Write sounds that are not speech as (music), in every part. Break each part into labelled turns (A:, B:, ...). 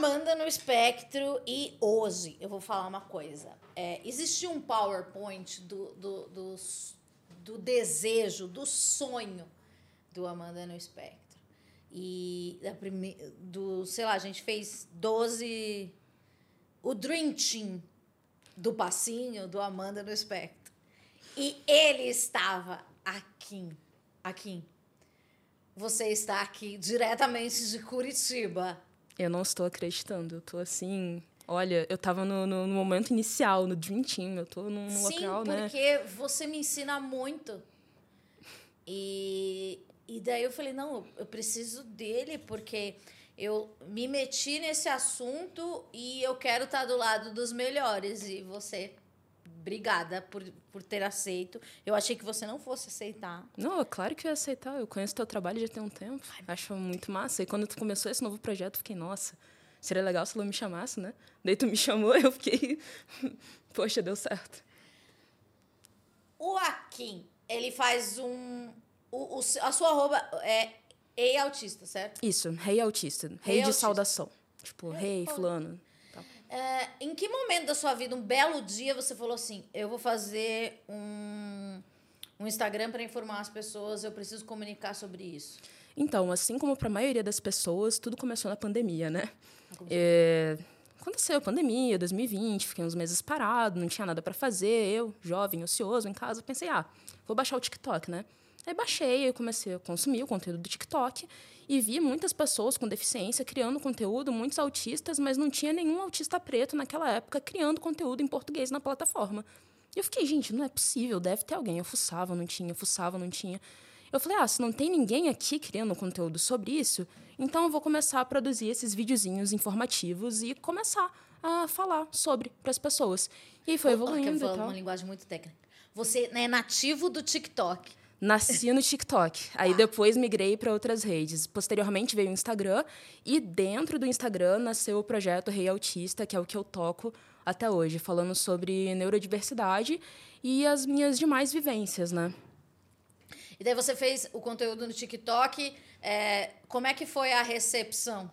A: Amanda no espectro e hoje eu vou falar uma coisa. É, existia um PowerPoint do, do, do, do desejo, do sonho do Amanda no espectro. E da prime... do, sei lá, a gente fez 12. O Dream Team do passinho do Amanda no espectro. E ele estava aqui. Aqui. Você está aqui diretamente de Curitiba.
B: Eu não estou acreditando. Eu tô assim. Olha, eu estava no, no, no, momento inicial, no Dream Team. Eu tô num
A: Sim,
B: local, né?
A: Sim, porque você me ensina muito. E, e daí eu falei, não, eu preciso dele, porque eu me meti nesse assunto e eu quero estar do lado dos melhores. E você obrigada por, por ter aceito. Eu achei que você não fosse aceitar.
B: Não, é claro que eu ia aceitar. Eu conheço teu trabalho já tem um tempo. Acho muito massa. E quando tu começou esse novo projeto, eu fiquei, nossa, seria legal se ela me chamasse, né? Daí tu me chamou, (laughs) eu fiquei, poxa, deu certo.
A: O Akin, ele faz um. O, o, a sua arroba é Ei Autista, certo?
B: Isso, Rei Autista. Rei, rei de autista. saudação. Tipo, Rei, hey, fulano.
A: É, em que momento da sua vida, um belo dia, você falou assim: eu vou fazer um, um Instagram para informar as pessoas, eu preciso comunicar sobre isso?
B: Então, assim como para a maioria das pessoas, tudo começou na pandemia, né? É, aconteceu a pandemia, 2020, fiquei uns meses parado, não tinha nada para fazer. Eu, jovem, ocioso, em casa, pensei: ah, vou baixar o TikTok, né? Baixei, eu comecei a consumir o conteúdo do TikTok e vi muitas pessoas com deficiência criando conteúdo, muitos autistas, mas não tinha nenhum autista preto naquela época criando conteúdo em português na plataforma. E eu fiquei, gente, não é possível, deve ter alguém. Eu fuçava, não tinha, fuçava, não tinha. Eu falei, ah, se não tem ninguém aqui criando conteúdo sobre isso, então eu vou começar a produzir esses videozinhos informativos e começar a falar sobre para as pessoas. E aí foi evoluindo.
A: Oh, uma linguagem muito técnica. Você é nativo do TikTok.
B: Nasci no TikTok. Aí depois migrei para outras redes. Posteriormente veio o Instagram. E dentro do Instagram nasceu o projeto Rei Autista, que é o que eu toco até hoje, falando sobre neurodiversidade e as minhas demais vivências, né?
A: E daí você fez o conteúdo no TikTok. É, como é que foi a recepção?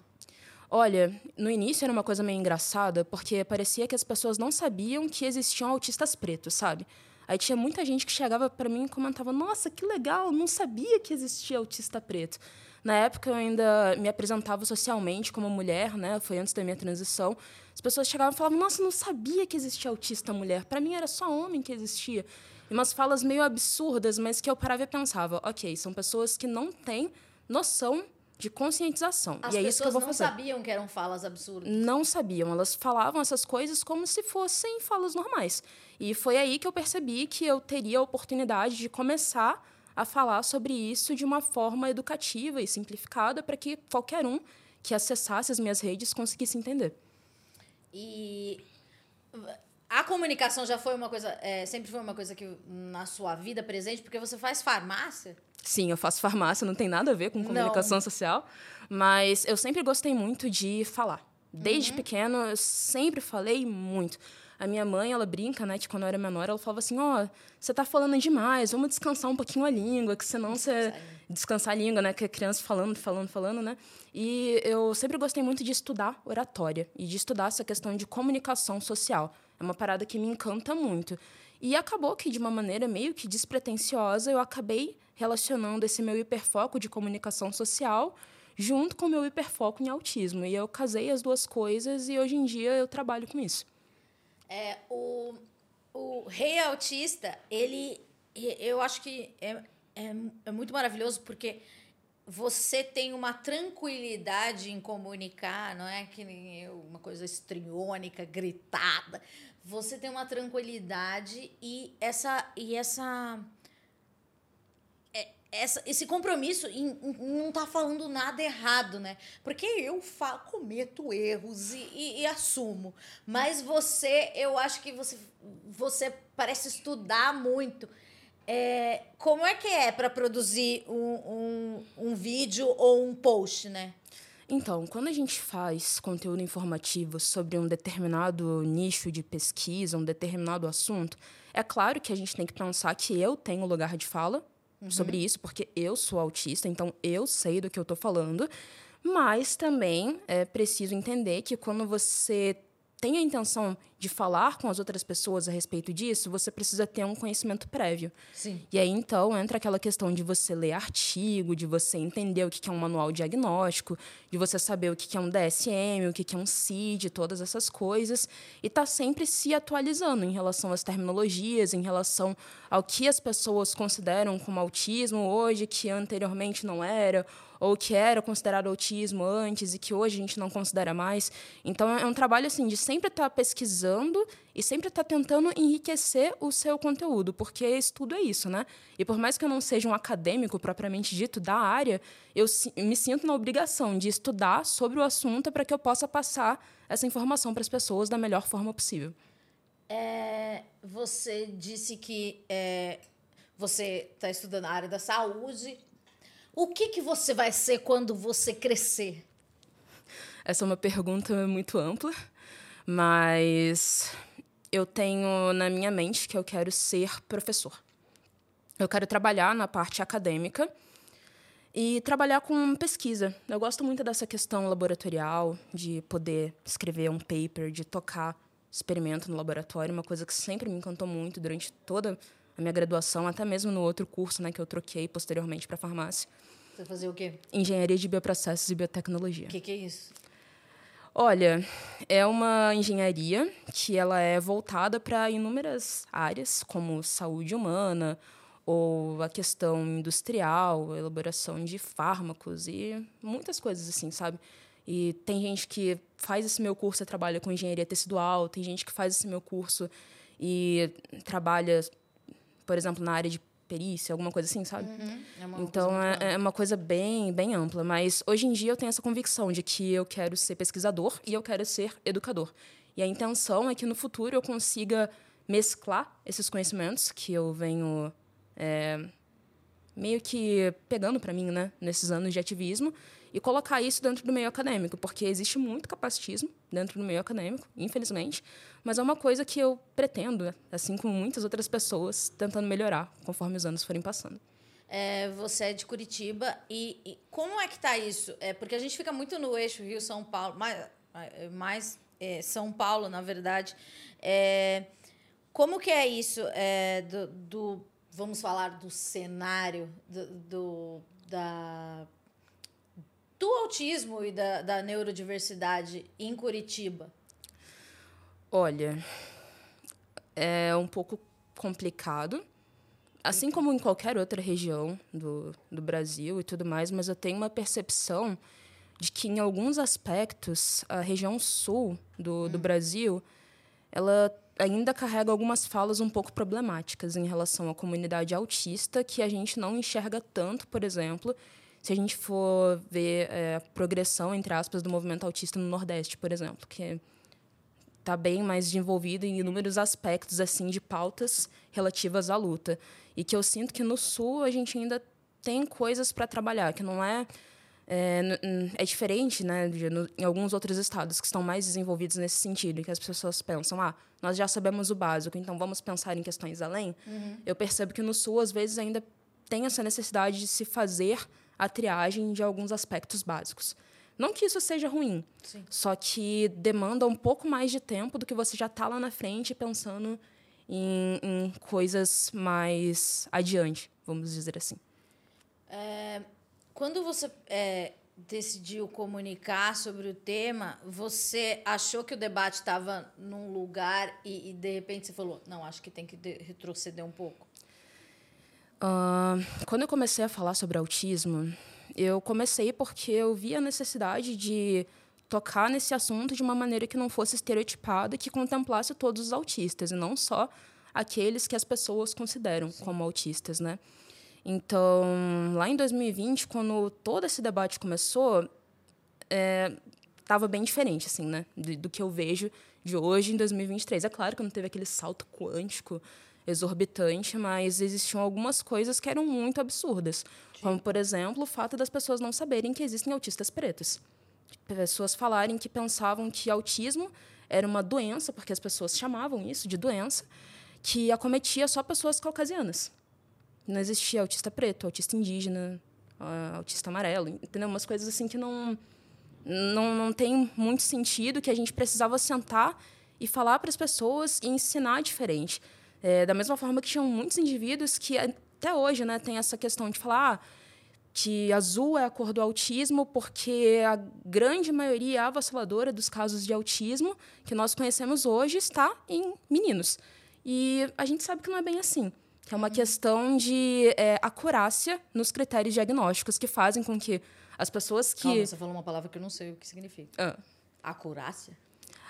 B: Olha, no início era uma coisa meio engraçada, porque parecia que as pessoas não sabiam que existiam autistas pretos, sabe? Aí tinha muita gente que chegava para mim e comentava: Nossa, que legal, não sabia que existia autista preto. Na época eu ainda me apresentava socialmente como mulher, né? Foi antes da minha transição. As pessoas chegavam e falavam: Nossa, não sabia que existia autista mulher. Para mim era só homem que existia. E umas falas meio absurdas, mas que eu parava e pensava: Ok, são pessoas que não têm noção de conscientização.
A: As
B: e é isso que eu vou fazer.
A: As pessoas não sabiam que eram falas absurdas.
B: Não sabiam. Elas falavam essas coisas como se fossem falas normais. E foi aí que eu percebi que eu teria a oportunidade de começar a falar sobre isso de uma forma educativa e simplificada para que qualquer um que acessasse as minhas redes conseguisse entender.
A: E a comunicação já foi uma coisa, é, sempre foi uma coisa que na sua vida presente, porque você faz farmácia.
B: Sim, eu faço farmácia, não tem nada a ver com comunicação não. social, mas eu sempre gostei muito de falar. Desde uhum. pequeno, eu sempre falei muito. A minha mãe, ela brinca, né, que quando eu era menor, ela falava assim: ó, oh, você tá falando demais, vamos descansar um pouquinho a língua, que senão você. Descansar a língua, né, que é criança falando, falando, falando, né? E eu sempre gostei muito de estudar oratória e de estudar essa questão de comunicação social. É uma parada que me encanta muito. E acabou que, de uma maneira meio que despretensiosa, eu acabei relacionando esse meu hiperfoco de comunicação social junto com o meu hiperfoco em autismo. E eu casei as duas coisas e hoje em dia eu trabalho com isso.
A: É, o, o rei autista, ele, eu acho que é, é, é muito maravilhoso porque você tem uma tranquilidade em comunicar, não é que nem eu, uma coisa estriônica, gritada. Você tem uma tranquilidade e essa e essa essa, esse compromisso em, em não tá falando nada errado, né? Porque eu fa cometo erros e, e, e, assumo. Mas você, eu acho que você, você parece estudar muito. É, como é que é para produzir um, um, um vídeo ou um post, né?
B: Então, quando a gente faz conteúdo informativo sobre um determinado nicho de pesquisa, um determinado assunto, é claro que a gente tem que pensar que eu tenho lugar de fala uhum. sobre isso, porque eu sou autista, então eu sei do que eu estou falando. Mas também é preciso entender que quando você tem a intenção de falar com as outras pessoas a respeito disso, você precisa ter um conhecimento prévio.
A: Sim.
B: E aí, então, entra aquela questão de você ler artigo, de você entender o que é um manual diagnóstico, de você saber o que é um DSM, o que é um CID, todas essas coisas, e tá sempre se atualizando em relação às terminologias, em relação ao que as pessoas consideram como autismo hoje, que anteriormente não era, ou que era considerado autismo antes e que hoje a gente não considera mais. Então é um trabalho assim de sempre estar tá pesquisando e sempre estar tá tentando enriquecer o seu conteúdo, porque estudo é isso, né? E por mais que eu não seja um acadêmico propriamente dito da área, eu me sinto na obrigação de estudar sobre o assunto para que eu possa passar essa informação para as pessoas da melhor forma possível.
A: É, você disse que é, você está estudando a área da saúde, o que, que você vai ser quando você crescer?
B: Essa é uma pergunta muito ampla, mas eu tenho na minha mente que eu quero ser professor. Eu quero trabalhar na parte acadêmica e trabalhar com pesquisa. Eu gosto muito dessa questão laboratorial, de poder escrever um paper, de tocar experimento no laboratório, uma coisa que sempre me encantou muito durante toda a minha graduação, até mesmo no outro curso né, que eu troquei posteriormente para farmácia.
A: Você fazia o quê?
B: Engenharia de Bioprocessos e Biotecnologia.
A: O que, que é isso?
B: Olha, é uma engenharia que ela é voltada para inúmeras áreas, como saúde humana, ou a questão industrial, elaboração de fármacos e muitas coisas assim, sabe? E tem gente que faz esse meu curso e trabalha com engenharia tecidual, tem gente que faz esse meu curso e trabalha, por exemplo, na área de perícia, alguma coisa assim, sabe?
A: Uhum. É uma
B: então é, é, uma coisa bem, bem ampla. Mas hoje em dia eu tenho essa convicção de que eu quero ser pesquisador e eu quero ser educador. E a intenção é que no futuro eu consiga mesclar esses conhecimentos que eu venho é, meio que pegando para mim, né, nesses anos de ativismo e colocar isso dentro do meio acadêmico, porque existe muito capacitismo dentro do meio acadêmico, infelizmente, mas é uma coisa que eu pretendo, assim como muitas outras pessoas, tentando melhorar conforme os anos forem passando.
A: É, você é de Curitiba e, e, como é que tá isso? É porque a gente fica muito no eixo Rio São Paulo, mais, mais é, São Paulo, na verdade. É, como que é isso é, do, do, vamos falar do cenário do, do da do autismo e da, da neurodiversidade em Curitiba?
B: Olha, é um pouco complicado, assim como em qualquer outra região do, do Brasil e tudo mais, mas eu tenho uma percepção de que, em alguns aspectos, a região sul do, do hum. Brasil ela ainda carrega algumas falas um pouco problemáticas em relação à comunidade autista, que a gente não enxerga tanto, por exemplo, se a gente for ver é, a progressão, entre aspas, do movimento autista no Nordeste, por exemplo, que está bem mais desenvolvido em inúmeros aspectos assim de pautas relativas à luta. E que eu sinto que no Sul a gente ainda tem coisas para trabalhar, que não é é, é diferente né, de, no, em alguns outros estados que estão mais desenvolvidos nesse sentido, em que as pessoas pensam, ah, nós já sabemos o básico, então vamos pensar em questões além.
A: Uhum.
B: Eu percebo que no Sul, às vezes, ainda tem essa necessidade de se fazer a triagem de alguns aspectos básicos. Não que isso seja ruim,
A: Sim.
B: só que demanda um pouco mais de tempo do que você já está lá na frente pensando em, em, coisas mais adiante, vamos dizer assim.
A: É, quando você é, decidiu comunicar sobre o tema, você achou que o debate estava num lugar e, e, de repente você falou: não, acho que tem que retroceder um pouco?
B: Uh, quando eu comecei a falar sobre autismo, eu comecei porque eu vi a necessidade de tocar nesse assunto de uma maneira que não fosse estereotipada que contemplasse todos os autistas, e não só aqueles que as pessoas consideram Sim. como autistas, né? Então, lá em 2020, quando todo esse debate começou, estava é, bem diferente, assim, né? Do, do, que eu vejo de hoje em 2023. É claro que não teve aquele salto quântico exorbitante, mas existiam algumas coisas que eram muito absurdas. Como, por exemplo, o fato das pessoas não saberem que existem autistas pretos. Pessoas falarem que pensavam que autismo era uma doença, porque as pessoas chamavam isso de doença, que acometia só pessoas caucasianas. Não existia autista preto, autista indígena, uh, autista amarelo, entendeu? Umas coisas assim que não, não, não tem muito sentido, que a gente precisava sentar e falar para as pessoas e ensinar diferente. É, da mesma forma que tinham muitos indivíduos que até hoje né, tem essa questão de falar ah, que azul é a cor do autismo porque a grande maioria avassaladora dos casos de autismo que nós conhecemos hoje está em meninos. E a gente sabe que não é bem assim. Que é uma questão de é, acurácia nos critérios diagnósticos que fazem com que as pessoas que.
A: Calma, você falou uma palavra que eu não sei o que significa.
B: Ah.
A: Acurácia?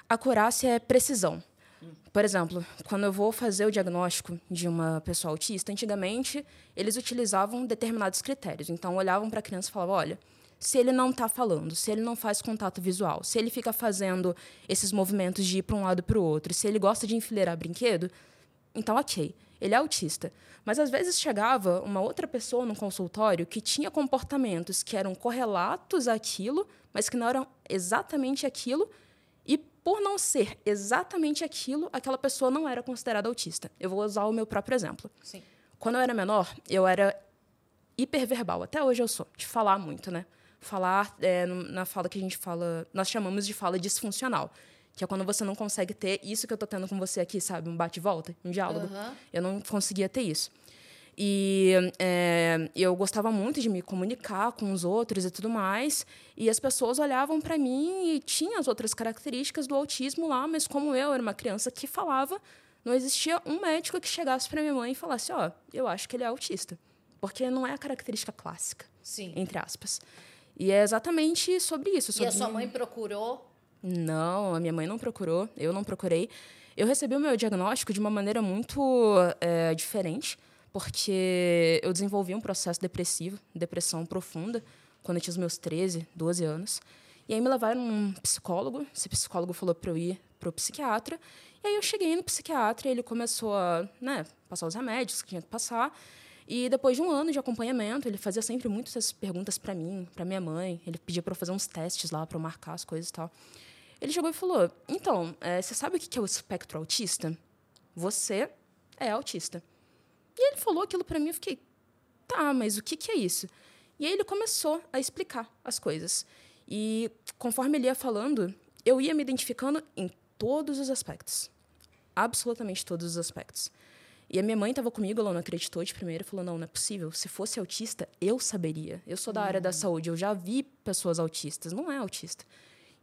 B: Acurácia é precisão. Por exemplo, quando eu vou fazer o diagnóstico de uma pessoa autista, antigamente eles utilizavam determinados critérios. Então, olhavam para a criança e falavam: olha, se ele não está falando, se ele não faz contato visual, se ele fica fazendo esses movimentos de ir para um lado para o outro, se ele gosta de enfileirar brinquedo, então, ok, ele é autista. Mas às vezes chegava uma outra pessoa no consultório que tinha comportamentos que eram correlatos àquilo, mas que não eram exatamente aquilo por não ser exatamente aquilo, aquela pessoa não era considerada autista. Eu vou usar o meu próprio exemplo.
A: Sim.
B: Quando eu era menor, eu era hiperverbal. Até hoje eu sou, de falar muito, né? Falar, é, na fala que a gente fala, nós chamamos de fala disfuncional. Que é quando você não consegue ter isso que eu estou tendo com você aqui, sabe? Um bate-volta, um diálogo. Uhum. Eu não conseguia ter isso. E é, eu gostava muito de me comunicar com os outros e tudo mais. E as pessoas olhavam para mim e tinha as outras características do autismo lá, mas como eu era uma criança que falava, não existia um médico que chegasse para minha mãe e falasse: Ó, oh, eu acho que ele é autista. Porque não é a característica clássica,
A: Sim.
B: entre aspas. E é exatamente sobre isso. Sobre...
A: E a sua mãe procurou?
B: Não, a minha mãe não procurou, eu não procurei. Eu recebi o meu diagnóstico de uma maneira muito é, diferente porque eu desenvolvi um processo depressivo, depressão profunda, quando eu tinha os meus 13, 12 anos. E aí me levaram um psicólogo, esse psicólogo falou para eu ir para o psiquiatra. E aí eu cheguei no psiquiatra ele começou a né, passar os remédios que tinha que passar. E depois de um ano de acompanhamento, ele fazia sempre muitas perguntas para mim, para minha mãe. Ele pedia para eu fazer uns testes lá para eu marcar as coisas e tal. Ele chegou e falou: Então, é, você sabe o que é o espectro autista? Você é autista. E ele falou aquilo para mim, eu fiquei, tá, mas o que, que é isso? E aí ele começou a explicar as coisas. E conforme ele ia falando, eu ia me identificando em todos os aspectos. Absolutamente todos os aspectos. E a minha mãe estava comigo, ela não acreditou de primeira, falou: não, não é possível. Se fosse autista, eu saberia. Eu sou da área da uhum. saúde, eu já vi pessoas autistas. Não é autista.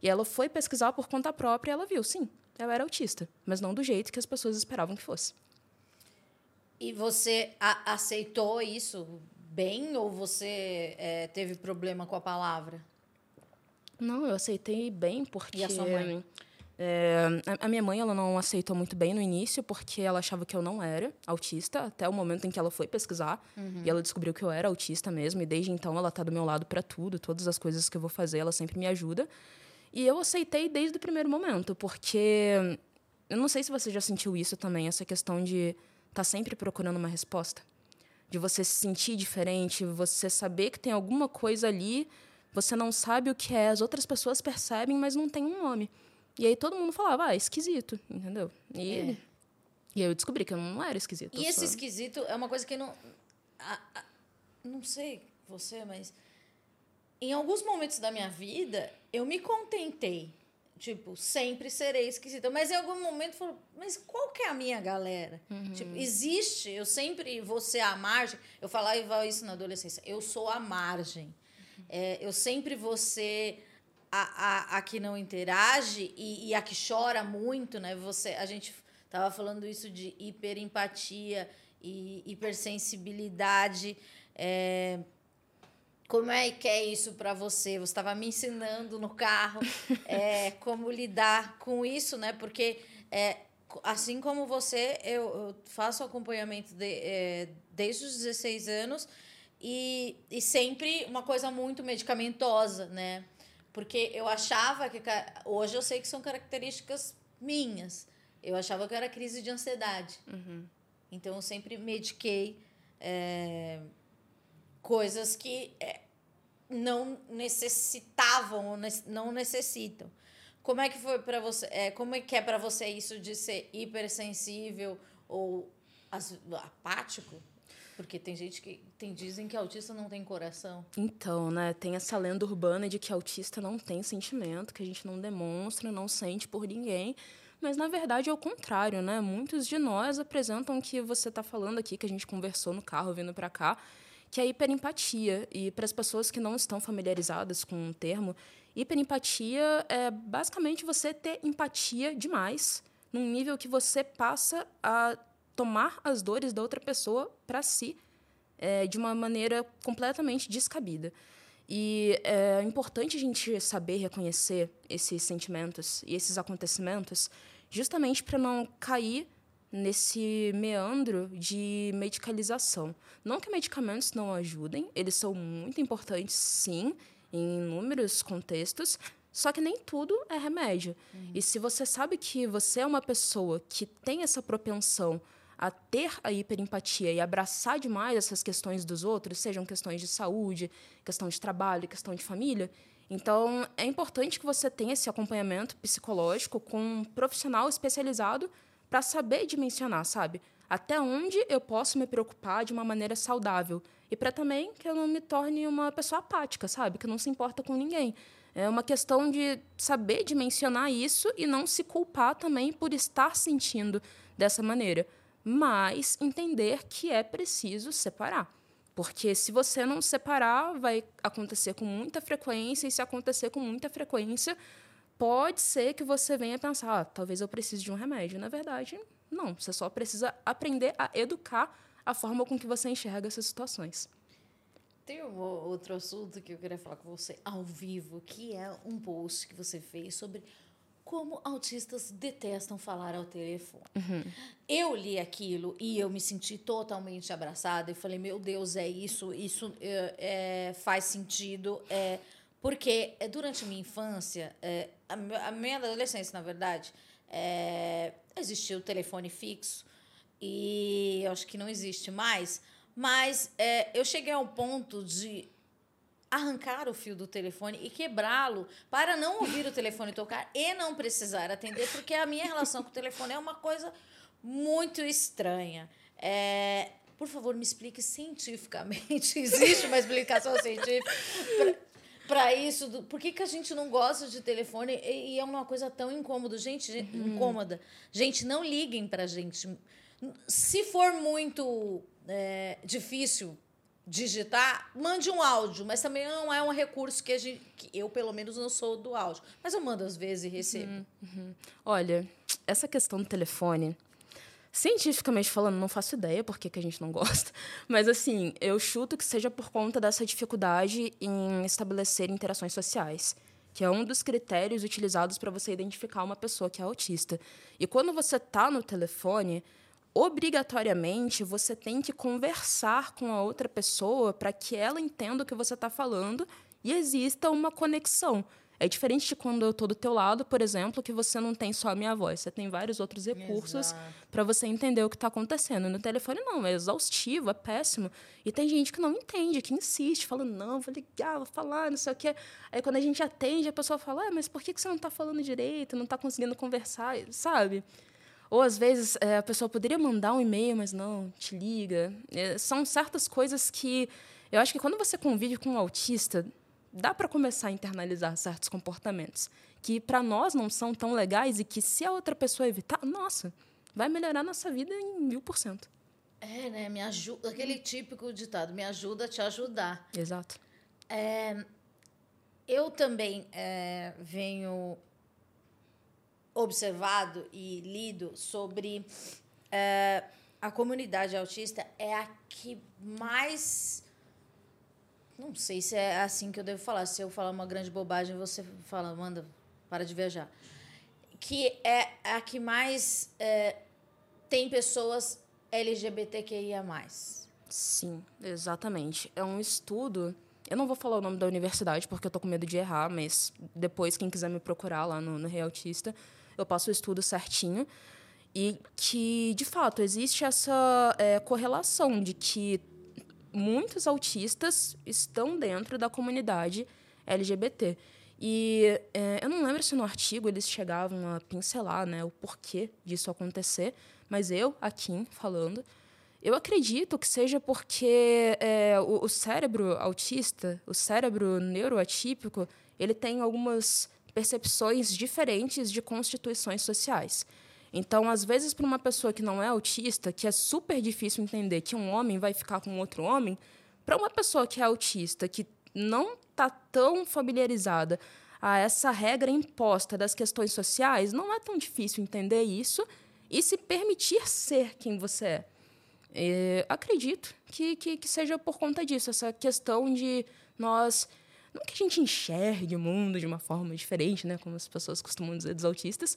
B: E ela foi pesquisar por conta própria e ela viu, sim, eu era autista, mas não do jeito que as pessoas esperavam que fosse.
A: E você aceitou isso bem ou você é, teve problema com a palavra?
B: Não, eu aceitei bem porque.
A: E a sua mãe?
B: É, a minha mãe ela não aceitou muito bem no início porque ela achava que eu não era autista até o momento em que ela foi pesquisar uhum. e ela descobriu que eu era autista mesmo e desde então ela está do meu lado para tudo todas as coisas que eu vou fazer ela sempre me ajuda e eu aceitei desde o primeiro momento porque eu não sei se você já sentiu isso também essa questão de tá sempre procurando uma resposta. De você se sentir diferente, você saber que tem alguma coisa ali, você não sabe o que é, as outras pessoas percebem, mas não tem um nome. E aí todo mundo falava, ah, esquisito, entendeu? E, é. e aí eu descobri que eu não era esquisito.
A: E esse só... esquisito é uma coisa que não. A, a, não sei você, mas. Em alguns momentos da minha vida, eu me contentei Tipo, sempre serei esquisita. Mas em algum momento falou, mas qual que é a minha galera? Uhum. Tipo, existe, eu sempre vou ser a margem. Eu falava isso na adolescência, eu sou a margem. Uhum. É, eu sempre vou ser a, a, a que não interage e, e, a que chora muito, né? Você, a gente tava falando isso de hiperempatia e hipersensibilidade. É, como é que é isso para você? Você estava me ensinando no carro (laughs) é, como lidar com isso, né? Porque é, assim como você, eu, eu faço acompanhamento de, é, desde os 16 anos e, e sempre uma coisa muito medicamentosa, né? Porque eu achava que. Hoje eu sei que são características minhas. Eu achava que era crise de ansiedade.
B: Uhum.
A: Então eu sempre mediquei. É, coisas que é, não necessitavam ou não necessitam. Como é que foi para você? É, como é que é para você isso de ser hipersensível ou apático? Porque tem gente que tem, dizem que autista não tem coração.
B: Então, né, tem essa lenda urbana de que autista não tem sentimento, que a gente não demonstra, não sente por ninguém. Mas na verdade é o contrário, né? Muitos de nós apresentam o que você está falando aqui, que a gente conversou no carro vindo para cá, que é hiperempatia. E para as pessoas que não estão familiarizadas com o termo, hiperempatia é basicamente você ter empatia demais, num nível que você passa a tomar as dores da outra pessoa para si é, de uma maneira completamente descabida. E é importante a gente saber reconhecer esses sentimentos e esses acontecimentos, justamente para não cair nesse meandro de medicalização. Não que medicamentos não ajudem, eles são muito importantes, sim, em inúmeros contextos, só que nem tudo é remédio. Uhum. E se você sabe que você é uma pessoa que tem essa propensão a ter a hiperempatia e abraçar demais essas questões dos outros, sejam questões de saúde, questão de trabalho, questão de família. Então, é importante que você tenha esse acompanhamento psicológico com um profissional especializado para saber dimensionar, sabe? Até onde eu posso me preocupar de uma maneira saudável e para também que eu não me torne uma pessoa apática, sabe? Que não se importa com ninguém. É uma questão de saber dimensionar isso e não se culpar também por estar sentindo dessa maneira mas entender que é preciso separar. Porque se você não separar, vai acontecer com muita frequência, e se acontecer com muita frequência, pode ser que você venha pensar, ah, talvez eu precise de um remédio. Na verdade, não. Você só precisa aprender a educar a forma com que você enxerga essas situações.
A: Tem um outro assunto que eu queria falar com você ao vivo, que é um post que você fez sobre como autistas detestam falar ao telefone. Uhum. Eu li aquilo e eu me senti totalmente abraçada e falei, meu Deus, é isso, isso é, é, faz sentido. É, porque é, durante a minha infância, é, a, minha adolescência, na verdade, é, existia o telefone fixo e eu acho que não existe mais, mas é, eu cheguei ao ponto de arrancar o fio do telefone e quebrá-lo para não ouvir o telefone tocar e não precisar atender, porque a minha relação com o telefone é uma coisa muito estranha. É, por favor, me explique cientificamente. (laughs) Existe uma explicação científica para isso? Do, por que, que a gente não gosta de telefone e, e é uma coisa tão incômoda? Gente, uhum. incômoda. Gente, não liguem para gente. Se for muito é, difícil digitar, mande um áudio, mas também não é um recurso que, a gente, que eu, pelo menos, não sou do áudio. Mas eu mando às vezes e recebo. Uhum,
B: uhum. Olha, essa questão do telefone, cientificamente falando, não faço ideia por que, que a gente não gosta. (laughs) Mas, assim, eu chuto que seja por conta dessa dificuldade em estabelecer interações sociais que é um dos critérios utilizados para você identificar uma pessoa que é autista. E quando você está no telefone, obrigatoriamente você tem que conversar com a outra pessoa para que ela entenda o que você está falando e exista uma conexão. É diferente de quando eu estou do teu lado, por exemplo, que você não tem só a minha voz, você tem vários outros recursos para você entender o que está acontecendo. No telefone não, é exaustivo, é péssimo. E tem gente que não entende, que insiste, fala, não, vou ligar, vou falar, não sei o quê. Aí quando a gente atende, a pessoa fala, ah, mas por que você não está falando direito, não está conseguindo conversar, sabe? Ou às vezes é, a pessoa poderia mandar um e-mail, mas não, te liga. É, são certas coisas que eu acho que quando você convive com um autista, dá para começar a internalizar certos comportamentos que para nós não são tão legais e que se a outra pessoa evitar, nossa, vai melhorar nossa vida em mil por cento.
A: É, né? Me ajuda. Aquele típico ditado, me ajuda a te ajudar.
B: Exato.
A: É, eu também é, venho observado e lido sobre é, a comunidade autista é a que mais. Não sei se é assim que eu devo falar. Se eu falar uma grande bobagem, você fala, manda, para de viajar. Que é a que mais é, tem pessoas LGBTQIA.
B: Sim, exatamente. É um estudo. Eu não vou falar o nome da universidade porque eu tô com medo de errar, mas depois, quem quiser me procurar lá no, no Reautista, eu passo o estudo certinho. E que, de fato, existe essa é, correlação de que muitos autistas estão dentro da comunidade LGBT. E é, eu não lembro se no artigo eles chegavam a pincelar né, o porquê disso acontecer, mas eu, aqui falando, Eu acredito que seja porque é, o, o, cérebro autista, o cérebro neuroatípico, ele tem algumas percepções diferentes de constituições sociais. Então, às vezes, para uma pessoa que não é autista, que é super difícil entender que um homem vai ficar com outro homem, para uma pessoa que é autista, que não está tão familiarizada a essa regra imposta das questões sociais, não é tão difícil entender isso e se permitir ser quem você é. É, acredito que, que, que, seja por conta disso, essa questão de nós. Não que a gente enxergue o mundo de uma forma diferente, né? Como as pessoas costumam dizer dos autistas.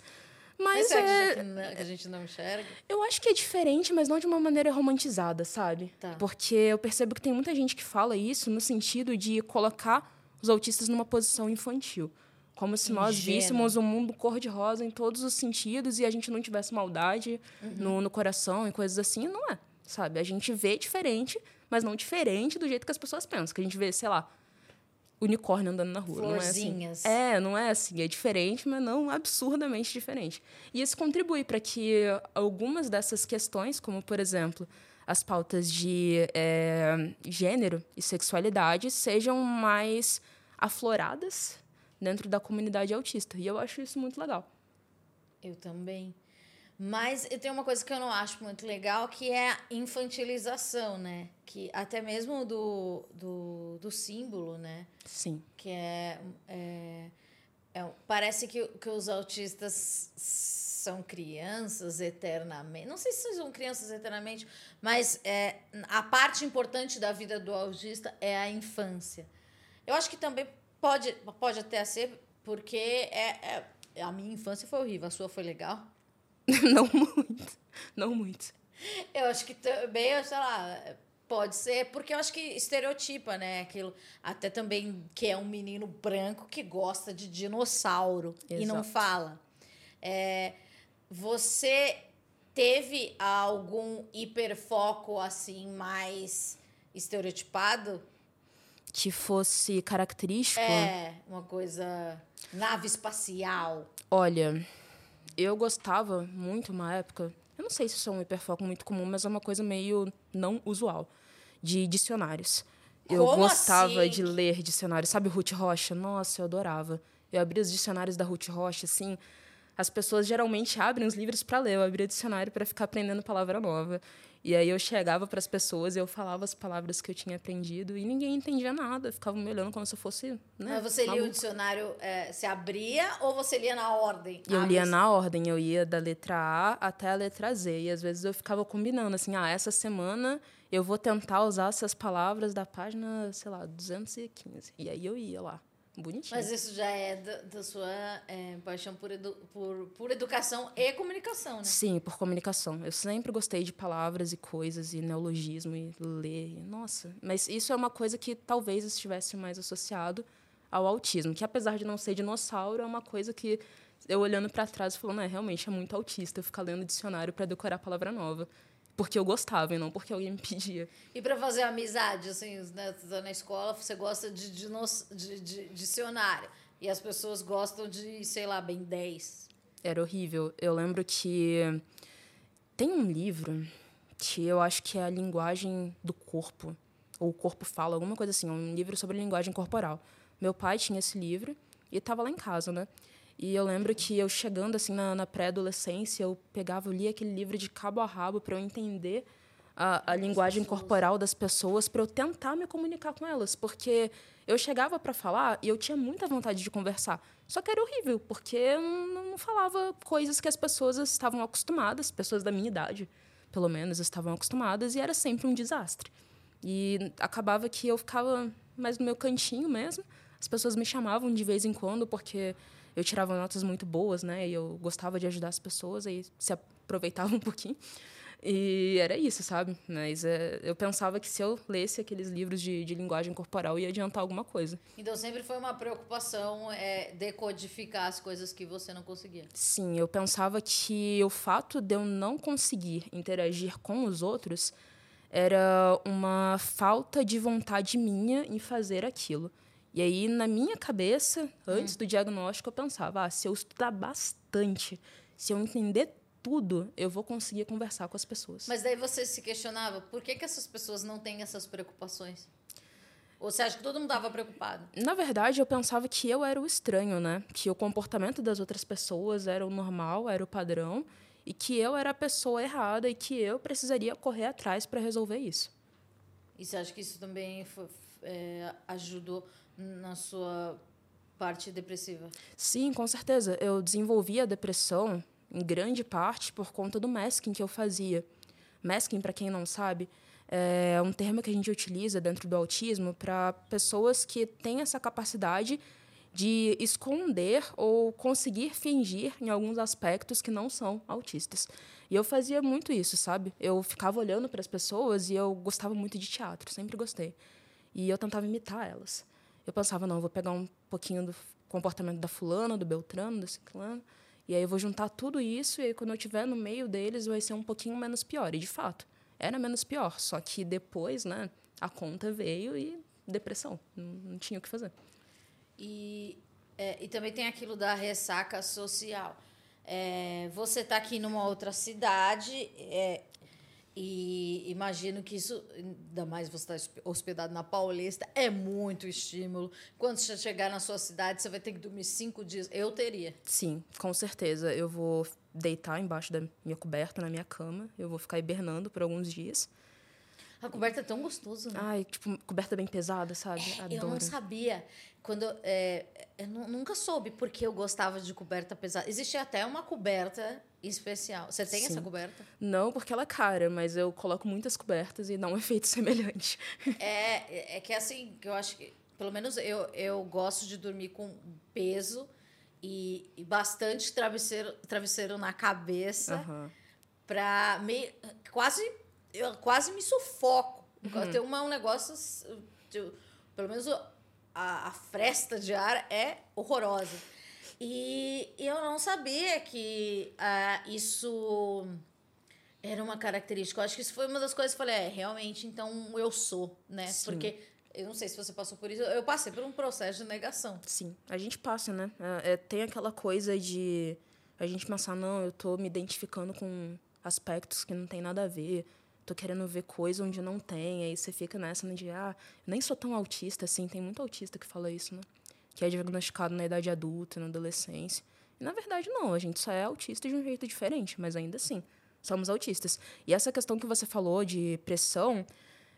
B: Mas
A: Você é, que a gente não enxerga?
B: Eu acho que é diferente, mas não de uma maneira romantizada, sabe?
A: Tá.
B: Porque eu percebo que tem muita gente que fala isso no sentido de colocar os autistas numa posição infantil. Como se nós víssemos o um mundo cor-de-rosa em todos os sentidos e a gente não tivesse maldade uhum. no, no coração e coisas assim. Não é sabe? A gente vê diferente, mas não diferente do jeito que as pessoas pensam. Que a gente vê, sei lá, unicórnio andando na rua.
A: Florzinhas.
B: Não é, assim. é, não é assim. É diferente, mas não absurdamente diferente. E isso contribui para que algumas dessas questões, como, por exemplo, as pautas de é, gênero e sexualidade, sejam mais afloradas dentro da comunidade autista. E eu acho isso muito legal.
A: Eu também. Mas tenho uma coisa que eu não acho muito legal, que é a infantilização, né? Que até mesmo do, do, do símbolo, né?
B: Sim.
A: Que é, é, é, Parece que, que os autistas são crianças eternamente. Não sei se são crianças eternamente, mas é, a parte importante da vida do autista é a infância. Eu acho que também pode, pode até ser, porque é, é a minha infância foi horrível, a sua foi legal. (laughs)
B: não muito. Não muito.
A: Eu acho que também, sei lá, pode ser, porque eu acho que estereotipa, né? Aquilo. Até também que é um menino branco que gosta de dinossauro Exato. e não fala. É, você teve algum hiperfoco assim mais estereotipado?
B: Que fosse característico?
A: É, uma coisa. Nave espacial.
B: Olha, eu gostava muito uma época, eu não sei se isso é um hiperfoco muito comum, mas é uma coisa meio não usual, de dicionários. Eu
A: Como
B: gostava
A: assim?
B: de ler dicionários. Sabe Ruth Rocha? Nossa, eu adorava. Eu abria os dicionários da Ruth Rocha, assim. As pessoas geralmente abrem os livros para ler. Eu abria dicionário para ficar aprendendo palavra nova. E aí eu chegava para as pessoas e eu falava as palavras que eu tinha aprendido e ninguém entendia nada, ficava me olhando como se eu fosse. Né,
A: Mas você lia o dicionário, é, se abria ou você lia na ordem?
B: Eu lia na ordem, eu ia da letra A até a letra Z. E às vezes eu ficava combinando, assim, ah, essa semana eu vou tentar usar essas palavras da página, sei lá, 215. E aí eu ia lá. Bonitinho.
A: Mas isso já é da, da sua é, paixão por, edu, por, por educação e comunicação, né?
B: Sim, por comunicação. Eu sempre gostei de palavras e coisas, e neologismo, e ler. Nossa, mas isso é uma coisa que talvez estivesse mais associado ao autismo, que apesar de não ser dinossauro, é uma coisa que eu olhando para trás falando, é, realmente é muito autista eu ficar lendo dicionário para decorar palavra nova porque eu gostava e não porque alguém me pedia.
A: E para fazer amizade, assim, né, na escola, você gosta de, de, de, de, dicionário e as pessoas gostam de, sei lá, bem 10.
B: Era horrível. Eu lembro que tem um livro que eu acho que é a linguagem do corpo, ou o corpo fala, alguma coisa assim, um livro sobre linguagem corporal. Meu pai tinha esse livro e estava lá em casa, né? E eu lembro que eu chegando assim na, na pré-adolescência, eu pegava, eu lia aquele livro de cabo a rabo para eu entender a, a linguagem corporal das pessoas, para eu tentar me comunicar com elas, porque eu chegava para falar e eu tinha muita vontade de conversar, só que era horrível, porque eu não, não falava coisas que as pessoas estavam acostumadas, pessoas da minha idade, pelo menos, estavam acostumadas, e era sempre um desastre. E acabava que eu ficava mais no meu cantinho mesmo. As pessoas me chamavam de vez em quando porque eu tirava notas muito boas, né? E eu gostava de ajudar as pessoas, aí se aproveitava (laughs) um pouquinho. E era isso, sabe? Mas é, eu pensava que se eu lesse aqueles livros de, de linguagem corporal ia adiantar alguma coisa.
A: Então sempre foi uma preocupação é, decodificar as coisas que você não conseguia.
B: Sim, eu pensava que o fato de eu não conseguir interagir com os outros era uma falta de vontade minha em fazer aquilo. E aí, na minha cabeça, antes hum. do diagnóstico, eu pensava: ah, se eu estudar bastante, se eu entender tudo, eu vou conseguir conversar com as pessoas.
A: Mas daí você se questionava, por que, que essas pessoas não têm essas preocupações? Ou você acha que todo mundo estava preocupado?
B: Na verdade, eu pensava que eu era o estranho, né? Que o comportamento das outras pessoas era o normal, era o padrão, e que eu era a pessoa errada e que eu precisaria correr atrás para resolver isso.
A: E você acha que isso também foi, é, ajudou na sua parte depressiva?
B: Sim, com certeza. Eu desenvolvi a depressão em grande parte por conta do masking que eu fazia. Masking, para quem não sabe, é um termo que a gente utiliza dentro do autismo para pessoas que têm essa capacidade de esconder ou conseguir fingir em alguns aspectos que não são autistas. E eu fazia muito isso, sabe? Eu ficava olhando para as pessoas e eu gostava muito de teatro, sempre gostei. E eu tentava imitar elas. Eu pensava, não, eu vou pegar um pouquinho do comportamento da fulana, do beltrano, do ciclano, e aí eu vou juntar tudo isso e aí quando eu estiver no meio deles vai ser um pouquinho menos pior. E de fato, era menos pior, só que depois, né, a conta veio e depressão, não, não tinha o que fazer.
A: E, é, e também tem aquilo da ressaca social. É, você está aqui numa outra cidade é, e imagino que isso, ainda mais você está hospedado na Paulista, é muito estímulo. Quando você chegar na sua cidade, você vai ter que dormir cinco dias. Eu teria.
B: Sim, com certeza. Eu vou deitar embaixo da minha coberta, na minha cama. Eu vou ficar hibernando por alguns dias.
A: A coberta é tão gostoso, né?
B: Ai, tipo, coberta bem pesada, sabe?
A: É, Adoro. Eu não sabia. Quando é, eu nunca soube porque eu gostava de coberta pesada. Existe até uma coberta especial. Você tem Sim. essa coberta?
B: Não, porque ela é cara, mas eu coloco muitas cobertas e dá um (laughs) efeito semelhante.
A: É, é que assim, eu acho que pelo menos eu, eu gosto de dormir com peso e, e bastante travesseiro, travesseiro na cabeça uhum. para me quase eu quase me sufoco. Uhum. Tem uma, um negócio. Eu, pelo menos a, a fresta de ar é horrorosa. E, eu não sabia que uh, isso era uma característica. Eu acho que isso foi uma das coisas que eu falei, é, realmente, então eu sou, né? Sim. Porque eu não sei se você passou por isso, eu passei por um processo de negação.
B: Sim, a gente passa, né? É, é tem aquela coisa de a gente pensar, não, eu tô me identificando com aspectos que não tem nada a ver tô querendo ver coisa onde não tem, aí você fica nessa né, de, ah, nem sou tão autista assim, tem muito autista que fala isso, né? Que é diagnosticado na idade adulta, na adolescência. E na verdade não, a gente só é autista de um jeito diferente, mas ainda assim, somos autistas. E essa questão que você falou de pressão,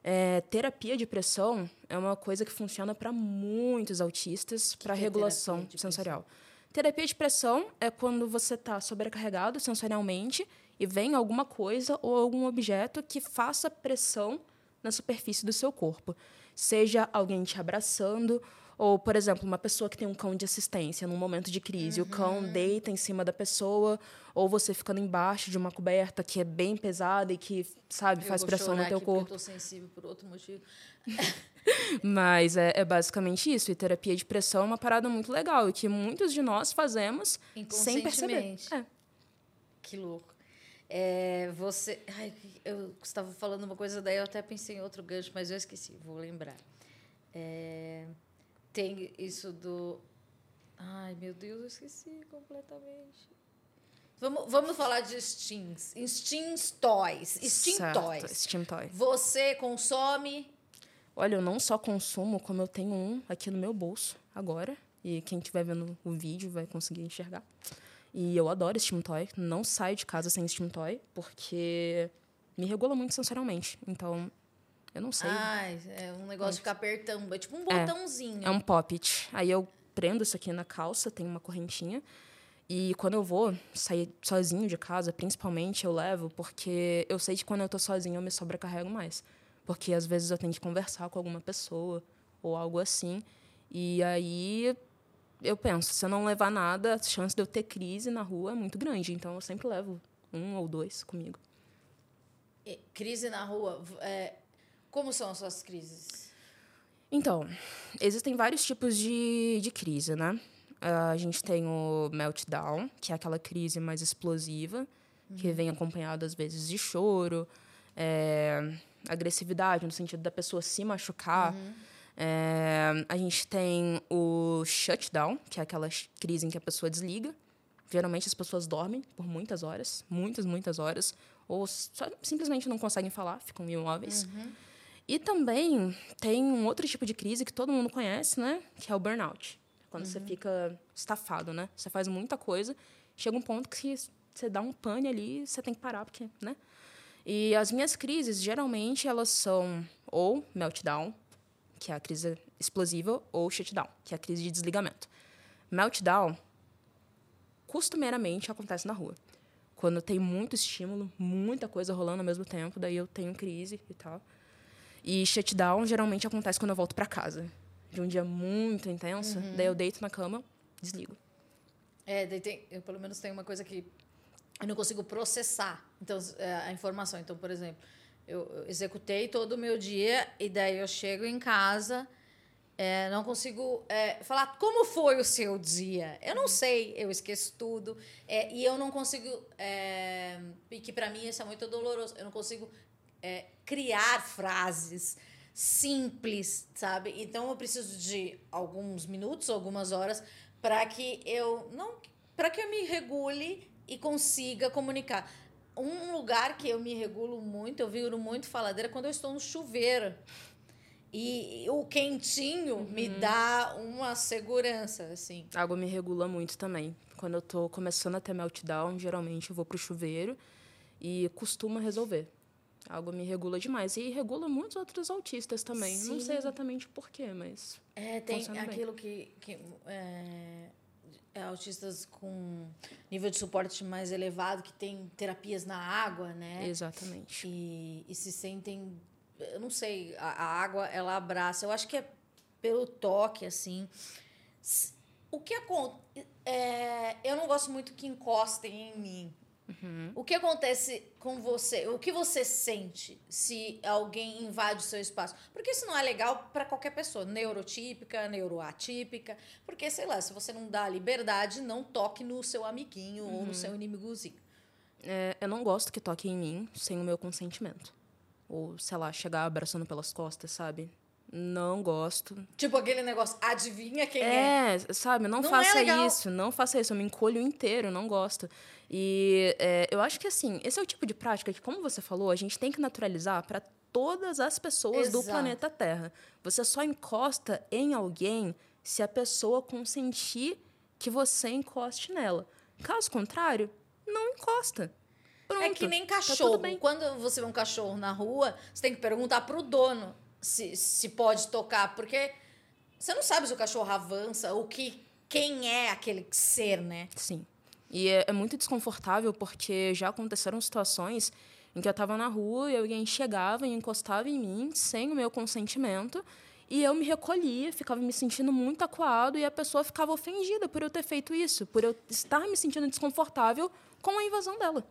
B: é, terapia de pressão é uma coisa que funciona para muitos autistas para é regulação sensorial. Terapia de pressão é quando você está sobrecarregado sensorialmente e vem alguma coisa ou algum objeto que faça pressão na superfície do seu corpo. Seja alguém te abraçando, ou, por exemplo, uma pessoa que tem um cão de assistência num momento de crise, uhum. o cão deita em cima da pessoa, ou você ficando embaixo de uma coberta que é bem pesada e que, sabe,
A: eu
B: faz pressão no teu corpo.
A: Eu tô sensível por outro motivo. (laughs) (laughs)
B: Mas é, é, basicamente isso. E terapia de pressão é uma parada muito legal e que muitos de nós fazemos sem perceber. É.
A: Que louco. É, você. Ai, eu estava falando uma coisa, daí eu até pensei em outro gancho, mas eu esqueci, vou lembrar. É, tem isso do. Ai, meu Deus, eu esqueci completamente. Vamos, vamos falar de Steams. Steams Toys. Steam certo, Toys.
B: Steam Toys.
A: Você consome.
B: Olha, eu não só consumo, como eu tenho um aqui no meu bolso agora. E quem estiver vendo o vídeo vai conseguir enxergar. E eu adoro Steam Toy. Não saio de casa sem Steam Toy, porque me regula muito sensorialmente. Então, eu não sei.
A: Ah, é um negócio de ficar apertando. É tipo um botãozinho.
B: É, é um poppet. Aí eu prendo isso aqui na calça, tem uma correntinha. E quando eu vou sair sozinho de casa, principalmente, eu levo, porque eu sei que quando eu tô sozinho eu me sobrecarrego mais. Porque às vezes eu tenho que conversar com alguma pessoa ou algo assim. E aí eu penso, se eu não levar nada, a chance de eu ter crise na rua é muito grande. Então, eu sempre levo um ou dois comigo.
A: E, crise na rua, é, como são as suas crises?
B: Então, existem vários tipos de, de crise, né? A gente tem o meltdown, que é aquela crise mais explosiva, uhum. que vem acompanhado, às vezes, de choro, é, agressividade, no sentido da pessoa se machucar. Uhum é, a gente tem o shutdown, que é aquela crise em que a pessoa desliga, Geralmente as pessoas dormem por muitas horas, muitas, muitas horas, ou só, simplesmente não conseguem falar, ficam imóveis.
A: Uhum.
B: E também tem um outro tipo de crise que todo mundo conhece, né? Que é o burnout. Quando você fica estafado, né? Você faz muita coisa, chega um ponto que você dá um pane ali, você tem que parar, porque, né? E as minhas crises, geralmente, elas são ou meltdown, que é a crise explosiva, ou shutdown, que é a crise de desligamento. Meltdown, costumeiramente, acontece na rua. Quando tem muito estímulo, muita coisa rolando ao mesmo tempo, daí eu tenho crise e tal. E shutdown geralmente acontece quando eu volto para casa. De um dia muito intenso,
A: Uhum.
B: daí eu deito na cama, desligo.
A: É, daí tem, eu pelo menos tenho uma coisa que eu não consigo processar então, é, a informação. Então, por exemplo, eu, executei todo o meu dia e daí eu chego em casa, é, não consigo é, falar como foi o seu dia. Eu não sei, eu esqueço tudo. é, e eu não consigo. É, e que para mim isso é muito doloroso. Eu não consigo é, criar frases simples, sabe? Então eu preciso de alguns minutos, algumas horas para que eu não para que eu me regule e consiga comunicar. Um lugar que eu me regulo muito, eu viro muito faladeira quando eu estou no chuveiro. E o quentinho me dá uma segurança, assim.
B: A água me regula muito também. Quando eu tô começando a ter meltdown, geralmente eu vou pro chuveiro e costuma resolver. A água me regula demais. E regula muitos outros autistas também. Não sei
A: Sim.
B: exatamente porquê, mas.
A: É, tem
B: Funciona bem.
A: aquilo que, que é, é, autistas com nível de suporte mais elevado, que tem terapias na água, né?
B: Exatamente.
A: E, e se sentem. Eu não sei, a, a água ela abraça. Eu acho que é pelo toque, assim. O que acontece. eu não gosto muito que encostem em mim. O que acontece com você? O que você sente se alguém invade o seu espaço? Porque isso não é legal para qualquer pessoa, neurotípica, neuroatípica. Porque, sei lá, se você não dá liberdade, não toque no seu amiguinho ou no seu inimigozinho.
B: É, eu não gosto que toquem em mim sem o meu consentimento. Ou, sei lá, chegar abraçando pelas costas, sabe? Não gosto.
A: Tipo aquele negócio, adivinha quem é?
B: É, sabe? Não,
A: Não é
B: faça
A: legal.
B: isso, não faça isso. Eu me encolho inteiro, não gosto. E é, eu acho que, assim, esse é o tipo de prática que, como você falou, a gente tem que naturalizar para todas as pessoas do
A: Exato.
B: planeta Terra. Você só encosta em alguém se a pessoa consentir que você encoste nela. Caso contrário, não encosta. Pronto,
A: É que nem
B: tá
A: cachorro.
B: bem.
A: Quando você vê um cachorro na rua, você tem que perguntar pro dono se, se pode tocar, porque você não sabe se o cachorro avança ou que, quem é aquele ser, né?
B: Sim. E é, é muito desconfortável porque já aconteceram situações em que eu estava na rua e alguém chegava e encostava em mim sem o meu consentimento e eu me recolhia, ficava me sentindo muito acuado e a pessoa ficava ofendida por eu ter feito isso, por eu estar me sentindo desconfortável com a invasão dela.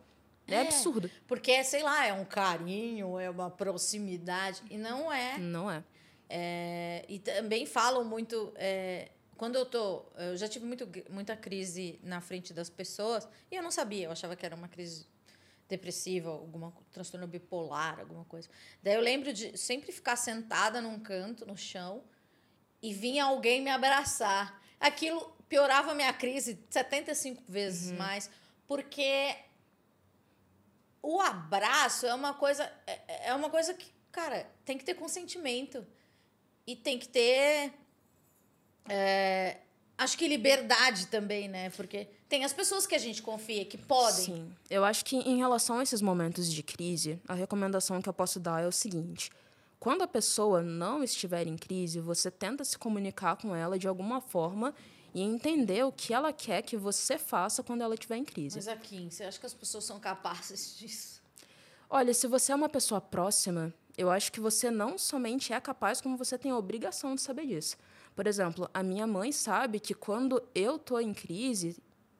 B: É,
A: É.
B: absurdo.
A: Porque, sei lá, é um carinho, é uma proximidade. E não é.
B: Não é.
A: É, e também falam muito. é, quando eu tô. Eu já tive muito, muita crise na frente das pessoas e eu não sabia, eu achava que era uma crise depressiva, alguma co- transtorno bipolar, alguma coisa. Daí eu lembro de sempre ficar sentada num canto, no chão, e vinha alguém me abraçar. Aquilo piorava a minha crise 75 vezes mais, porque o abraço é uma coisa é é uma coisa que, cara, tem que ter consentimento e tem que ter é, acho que liberdade também, né? Porque tem as pessoas que a gente confia que podem.
B: Sim. Eu acho que em relação a esses momentos de crise, a recomendação que eu posso dar é o seguinte: quando a pessoa não estiver em crise, você tenta se comunicar com ela de alguma forma e entender o que ela quer que você faça quando ela estiver em crise.
A: Mas aqui, você acha que as pessoas são capazes (laughs) disso?
B: Olha, se você é uma pessoa próxima, eu acho que você não somente é capaz, como você tem a obrigação de saber disso. Por exemplo, a minha mãe sabe que quando eu tô em crise,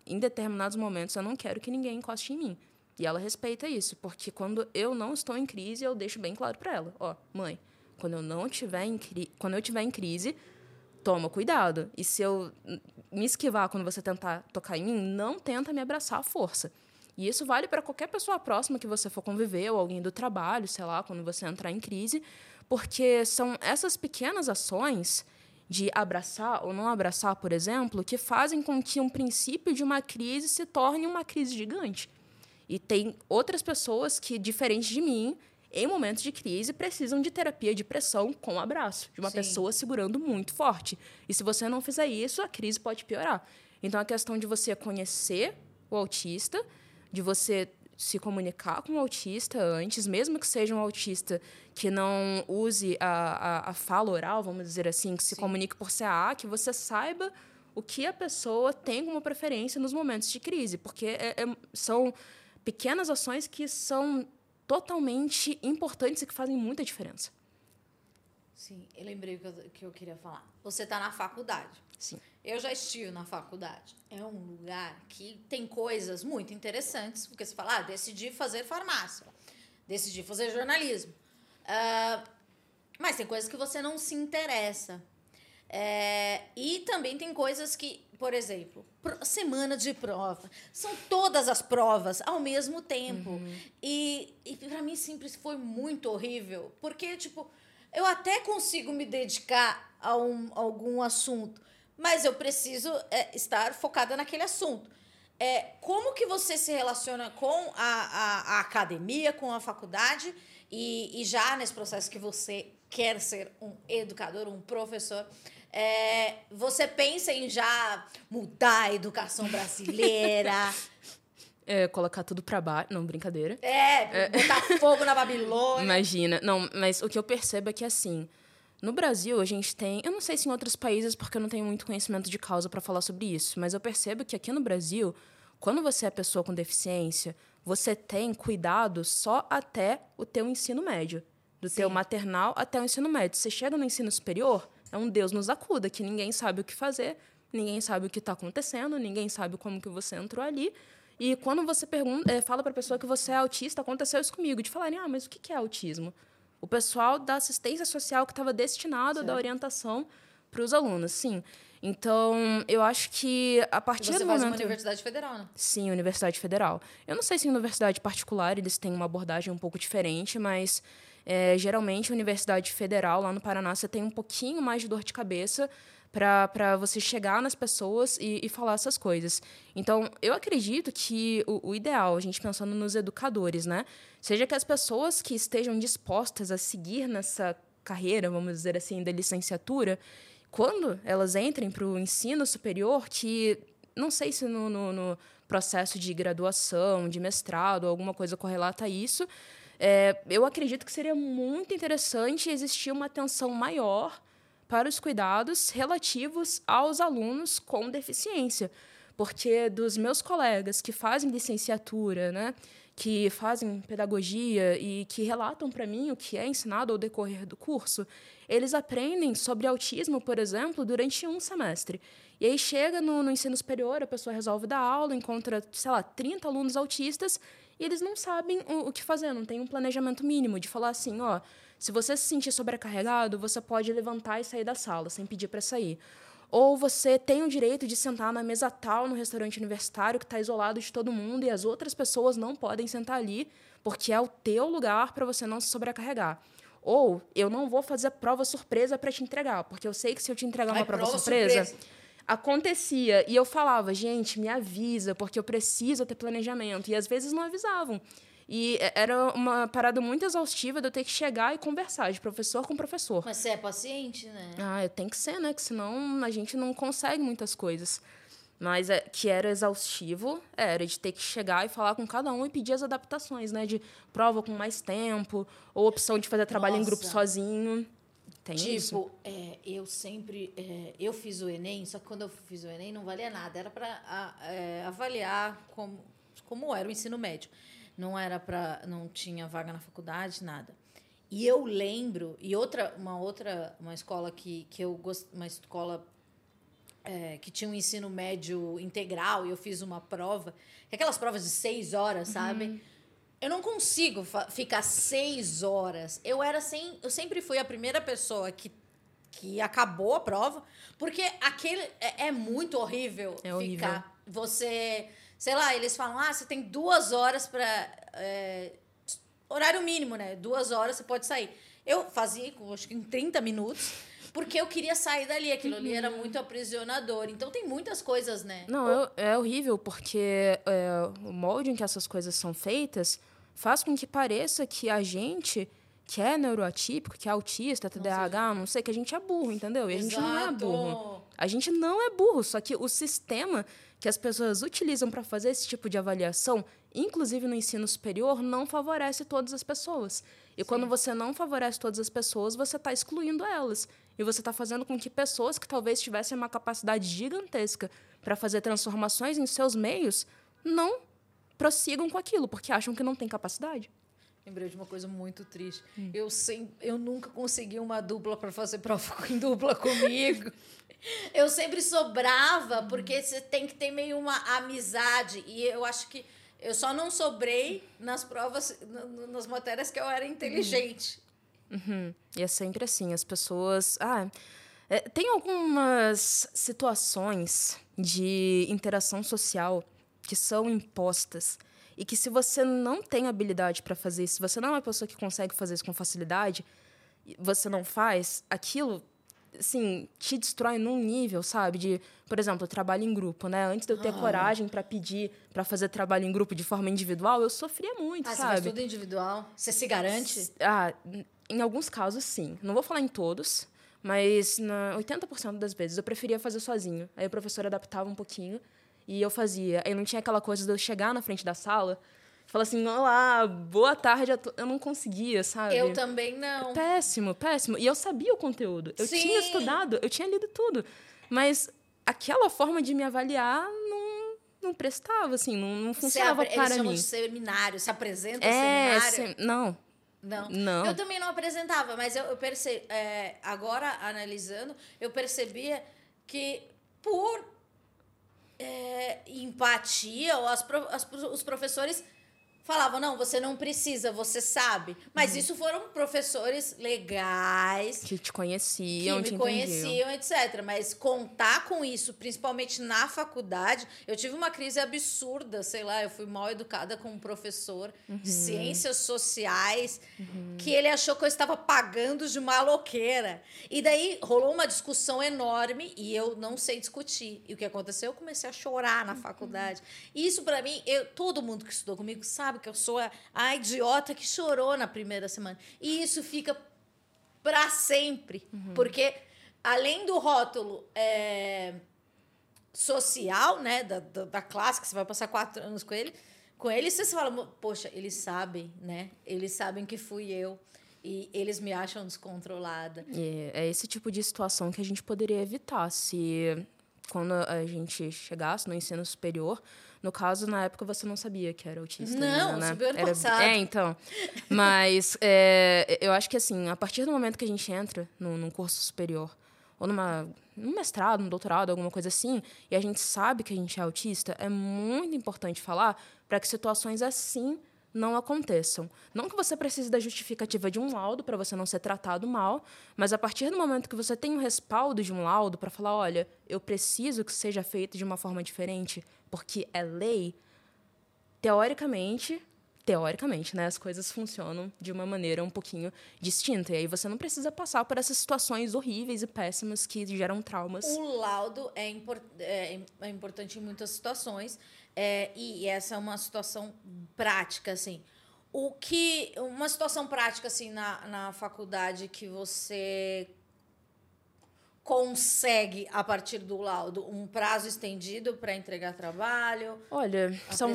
B: em determinados momentos eu não quero que ninguém encoste em mim. E ela respeita isso, porque quando eu não estou em crise, eu deixo bem claro para ela, ó, mãe, quando eu não tiver em cri quando eu tiver em crise, toma cuidado. E se eu me esquivar quando você tentar tocar em mim, não tenta me abraçar à força. E isso vale para qualquer pessoa próxima que você for conviver, ou alguém do trabalho, sei lá, quando você entrar em crise, porque são essas pequenas ações de abraçar ou não abraçar, por exemplo, que fazem com que um princípio de uma crise se torne uma crise gigante. E tem outras pessoas que, diferente de mim, em momentos de crise, precisam de terapia de pressão com abraço, de uma Sim. pessoa segurando muito forte. E se você não fizer isso, a crise pode piorar. Então, a questão de você conhecer o autista, de você se comunicar com o autista antes, mesmo que seja um autista que não use a, a, a fala oral, vamos dizer assim, que se Sim. comunique por CA, que você saiba o que a pessoa tem como preferência nos momentos de crise, porque é, é, são pequenas ações que são totalmente importantes e que fazem muita diferença.
A: Sim, eu lembrei o que eu, que eu queria falar. Você está na faculdade.
B: Sim.
A: Eu já estive na faculdade. É um lugar que tem coisas muito interessantes, porque você fala, ah, decidi fazer farmácia, decidi fazer jornalismo. Uh, mas tem coisas que você não se interessa. É, e também tem coisas que, por exemplo, semana de prova. São todas as provas ao mesmo tempo. Uhum. E, e para mim sempre foi muito horrível. Porque, tipo, eu até consigo me dedicar a, um, a algum assunto, mas eu preciso é, estar focada naquele assunto. É, como que você se relaciona com a, a, a academia, com a faculdade e, e já nesse processo que você quer ser um educador, um professor? É, você pensa em já mudar a educação brasileira?
B: É, colocar tudo pra baixo. Não, brincadeira.
A: É, botar fogo na Babilônia.
B: Imagina. Não, mas o que eu percebo é que, assim, no Brasil a gente tem. Eu não sei se em outros países, porque eu não tenho muito conhecimento de causa para falar sobre isso, mas eu percebo que aqui no Brasil, quando você é pessoa com deficiência, você tem cuidado só até o teu ensino médio. Do Sim. teu maternal até o ensino médio. Você chega no ensino superior, é um Deus nos acuda, que ninguém sabe o que fazer, ninguém sabe o que está acontecendo, ninguém sabe como que você entrou ali. E quando você pergunta, é, fala para a pessoa que você é autista, aconteceu isso comigo, de falarem, ah, mas o que é autismo? O pessoal da assistência social que estava destinado certo. da orientação para os alunos, sim. Então, eu acho que a partir
A: e você
B: do
A: faz
B: momento...
A: uma universidade federal, né?
B: Sim, universidade federal. Eu não sei se em universidade particular eles têm uma abordagem um pouco diferente, mas é, geralmente, a Universidade Federal, lá no Paraná, você tem um pouquinho mais de dor de cabeça para você chegar nas pessoas e, e, falar essas coisas. Então, eu acredito que o, o, ideal, a gente pensando nos educadores, né, seja que as pessoas que estejam dispostas a seguir nessa carreira, vamos dizer assim, da licenciatura, quando elas entrem para o ensino superior, que não sei se no, no, no processo de graduação, de mestrado, alguma coisa correlata a isso, é, eu acredito que seria muito interessante existir uma atenção maior para os cuidados relativos aos alunos com deficiência. Porque dos meus colegas que fazem licenciatura, né, que fazem pedagogia e que relatam para mim o que é ensinado ao decorrer do curso, eles aprendem sobre autismo, por exemplo, durante um semestre. E aí chega no, no ensino superior, a pessoa resolve dar aula, encontra, sei lá, 30 alunos autistas e eles não sabem o, o que fazer, não tem um planejamento mínimo de falar assim, ó, se você se sentir sobrecarregado, você pode levantar e sair da sala sem pedir para sair. Ou você tem o direito de sentar na mesa tal no restaurante universitário que está isolado de todo mundo e as outras pessoas não podem sentar ali porque é o teu lugar para você não se sobrecarregar. Ou eu não vou fazer prova surpresa para te entregar, porque eu sei que se eu te entregar uma prova, prova surpresa, surpresa acontecia. E eu falava, gente, me avisa, porque eu preciso ter planejamento. E às vezes não avisavam. E era uma parada muito exaustiva de eu ter que chegar e conversar de professor com professor.
A: Mas você é paciente, né?
B: Ah, eu tenho que ser, né? Que senão a gente não consegue muitas coisas. Mas é, que era exaustivo, era de ter que chegar e falar com cada um e pedir as adaptações, né? De prova com mais tempo, ou opção de fazer trabalho Nossa. em grupo sozinho. Tem
A: tipo,
B: isso?
A: É, eu sempre. É, eu fiz o Enem, só que quando eu fiz o Enem não valia nada. Era para é, avaliar como, como era o ensino médio. Não era para. Não tinha vaga na faculdade, nada. E eu lembro, e outra, uma outra, uma escola que, que eu gosto, uma escola é, que tinha um ensino médio integral, e eu fiz uma prova, aquelas provas de seis horas, sabe? Uhum. Eu não consigo ficar seis horas. Eu era sem. Eu sempre fui a primeira pessoa que, que acabou a prova, porque aquele é, é muito horrível,
B: é horrível
A: ficar. Você. Sei lá, eles falam, ah, você tem duas horas para. É, horário mínimo, né? Duas horas você pode sair. Eu fazia, acho que em 30 minutos. porque eu queria sair dali. Aquilo ali era muito aprisionador. Então tem muitas coisas, né?
B: Não, é, é horrível, porque é, o molde em que essas coisas são feitas faz com que pareça que a gente que é neuroatípico, que é autista, TDAH, não sei, que a gente é burro, entendeu? E a gente não é burro. A gente não é burro, só que o sistema que as pessoas utilizam para fazer esse tipo de avaliação, inclusive no ensino superior, não favorece todas as pessoas. E Sim. quando você não favorece todas as pessoas, você está excluindo elas. E você está fazendo com que pessoas que talvez tivessem uma capacidade gigantesca para fazer transformações em seus meios não prossigam com aquilo, porque acham que não tem capacidade.
A: Lembrei de uma coisa muito triste. Hum. Eu, sem, eu nunca consegui uma dupla para fazer prova (laughs) em dupla comigo. eu sempre sobrava, porque você tem que ter meio uma amizade. E eu acho que eu só não sobrei nas provas, nas matérias que eu era inteligente.
B: Uhum. E é sempre assim, as pessoas. Ah, é, tem algumas situações de interação social que são impostas e que se você não tem habilidade para fazer isso, se você não é uma pessoa que consegue fazer isso com facilidade, você não faz, aquilo assim, te destrói num nível, sabe? De, por exemplo, trabalho em grupo, né? Antes de eu ter ah. coragem para pedir para fazer trabalho em grupo de forma individual, eu sofria muito,
A: ah,
B: sabe?
A: Você faz tudo individual? Você se garante?
B: Ah, em alguns casos, sim. Não vou falar em todos, mas na 80% das vezes eu preferia fazer sozinho. Aí o professor adaptava um pouquinho. E eu fazia. Aí não tinha aquela coisa de eu chegar na frente da sala e falar assim, olá, boa tarde. Eu não conseguia, sabe?
A: Eu também não.
B: Péssimo, péssimo. E eu sabia o conteúdo. Eu Sim. tinha estudado, eu tinha lido tudo. Mas aquela forma de me avaliar não, não prestava, assim, não, não funcionava para mim.
A: De seminário, se apresenta é, seminário?
B: Sem, não.
A: Não.
B: não.
A: Eu também não apresentava, mas eu, eu percebi, é, agora analisando, eu percebia que por é, empatia, ou as, as, os professores falavam, não, você não precisa, você sabe. Mas uhum. isso foram professores legais.
B: Que te conheciam,
A: que me
B: te
A: conheciam, etc. Mas contar com isso, principalmente na faculdade, eu tive uma crise absurda, sei lá, eu fui mal educada com um professor uhum. de ciências sociais, uhum. que ele achou que eu estava pagando de maloqueira. E daí rolou uma discussão enorme e eu não sei discutir. E o que aconteceu? Eu comecei a chorar na faculdade. E isso, para mim, eu, todo mundo que estudou comigo sabe que eu sou a, a idiota que chorou na primeira semana. E isso fica para sempre. Uhum. Porque, além do rótulo é, social, né, da, da, da, classe, que você vai passar quatro anos com ele, com ele, você fala, poxa, eles sabem, né? Eles sabem que fui eu. E eles me acham descontrolada.
B: É, é esse tipo de situação que a gente poderia evitar se, quando a gente chegasse no ensino superior, no caso, na época, você não sabia que era autista.
A: Não,
B: né?
A: super era... passado.
B: É, então. Mas (laughs) é, eu acho que, assim, a partir do momento que a gente entra no, num curso superior, ou numa, num mestrado, num doutorado, alguma coisa assim, e a gente sabe que a gente é autista, é muito importante falar para que situações assim não aconteçam. Não que você precise da justificativa de um laudo para você não ser tratado mal, mas a partir do momento que você tem o um respaldo de um laudo para falar, olha, eu preciso que seja feito de uma forma diferente, porque é lei, teoricamente, teoricamente, né, as coisas funcionam de uma maneira um pouquinho distinta. E aí você não precisa passar por essas situações horríveis e péssimas que geram traumas.
A: O laudo é, import é, é importante em muitas situações. É, e essa é uma situação prática, assim. O que. Uma situação prática, assim, na, na faculdade que você consegue, a partir do laudo, um prazo estendido para entregar trabalho?
B: Olha, são,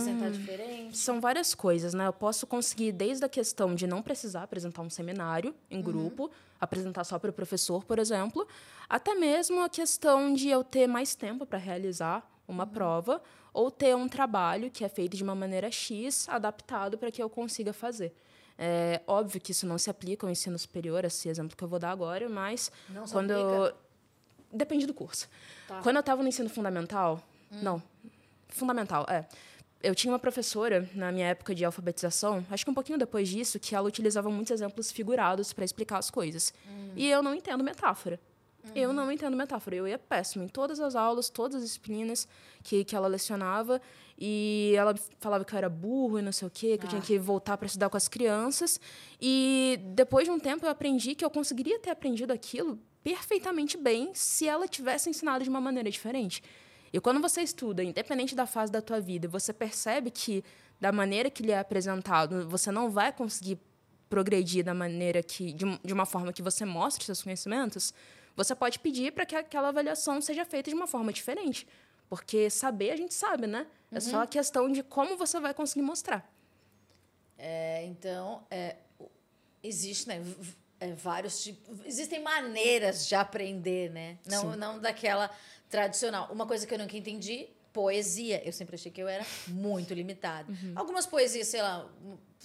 B: são várias coisas, né? Eu posso conseguir desde a questão de não precisar apresentar um seminário em uhum. grupo, uhum. apresentar só para o professor, por exemplo, até mesmo a questão de eu ter mais tempo para realizar uma uhum. prova ou ter um trabalho que é feito de uma maneira X, adaptado para que eu consiga fazer. É óbvio que isso não se aplica ao ensino superior, esse exemplo que eu vou dar agora, mas
A: não
B: quando eu... depende do curso. Tá. Quando eu estava no ensino fundamental, hum. não, fundamental, é. Eu tinha uma professora na minha época de alfabetização, acho que um pouquinho depois disso, que ela utilizava muitos exemplos figurados para explicar as coisas. Hum. E eu não entendo metáfora. Uhum. Eu não entendo metáfora. Eu ia péssimo em todas as aulas, todas as disciplinas que, que ela lecionava. E ela falava que eu era burro e não sei o quê, que ah. eu tinha ah. que voltar para estudar com as crianças. E depois de um tempo eu aprendi que eu conseguiria ter aprendido aquilo perfeitamente bem se ela tivesse ensinado de uma maneira diferente. E quando você estuda, independente da fase da tua vida, você percebe que da maneira que lhe é apresentado, você não vai conseguir progredir da maneira que de, de uma forma que você mostre seus conhecimentos, você pode pedir para que aquela avaliação seja feita de uma forma diferente. Porque saber a gente sabe, né? É só a questão de como você vai conseguir mostrar.
A: É, então, é, existe, né? é, vários tipos. Existem maneiras de aprender, né? Não,
B: Sim.
A: não daquela tradicional. Uma coisa que eu nunca entendi, poesia. Eu sempre achei que eu era muito limitada. Algumas poesias, sei lá,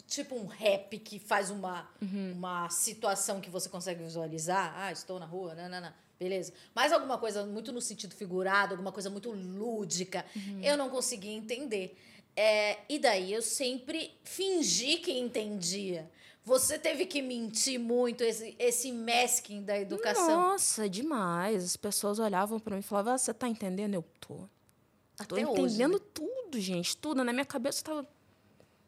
A: tipo um rap que faz uma, uma situação que você consegue visualizar. Ah, estou na rua, nanana. Beleza. Mas alguma coisa muito no sentido figurado, alguma coisa muito lúdica, eu não conseguia entender. É, e daí eu sempre fingi que entendia. Você teve que mentir muito, esse, esse masking da educação.
B: Nossa, demais. As pessoas olhavam para mim e falavam: ah, "Você tá entendendo? Eu tô. Tô
A: Até hoje,
B: entendendo
A: né?
B: tudo, gente, tudo. Na minha cabeça tava,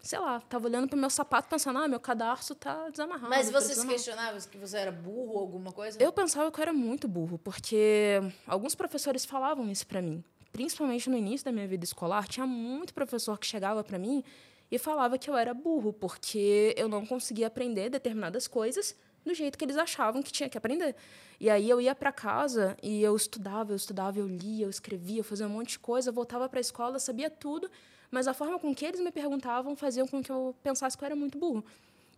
B: sei lá, tava olhando pro meu sapato pensando: "Ah, meu cadarço tá desamarrado".
A: Mas você
B: precisa
A: se
B: amarrar."
A: questionava que você era burro ou alguma coisa?
B: Eu pensava que eu era muito burro, porque alguns professores falavam isso pra mim. Principalmente no início da minha vida escolar, tinha muito professor que chegava pra mim e falava que eu era burro, porque eu não conseguia aprender determinadas coisas do jeito que eles achavam que tinha que aprender. E aí eu ia pra casa e eu estudava, eu estudava, eu lia, eu escrevia, eu fazia um monte de coisa, voltava pra escola, sabia tudo, mas a forma com que eles me perguntavam faziam com que eu pensasse que eu era muito burro.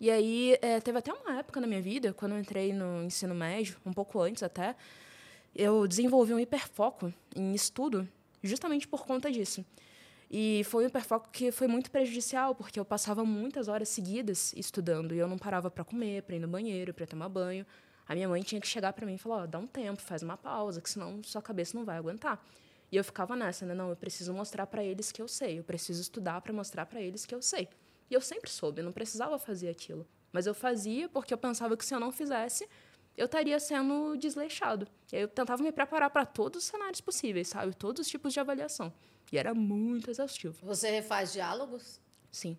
B: E aí, eh, teve até uma época na minha vida, quando eu entrei no ensino médio, um pouco antes até, eu desenvolvi um hiperfoco em estudo, justamente por conta disso. E foi um hiperfoco que foi muito prejudicial, porque eu passava muitas horas seguidas estudando e eu não parava para comer, para ir no banheiro, para tomar banho. A minha mãe tinha que chegar para mim e falar: ó, dá um tempo, faz uma pausa, que senão sua cabeça não vai aguentar. E eu ficava nessa, né? Não, eu preciso mostrar para eles que eu sei, eu preciso estudar para mostrar para eles que eu sei. E eu sempre soube, eu não precisava fazer aquilo. Mas eu fazia porque eu pensava que se eu não fizesse, eu estaria sendo desleixado. E aí eu tentava me preparar para todos os cenários possíveis, sabe? Todos os tipos de avaliação. E era muito exaustivo.
A: Você refaz diálogos?
B: Sim.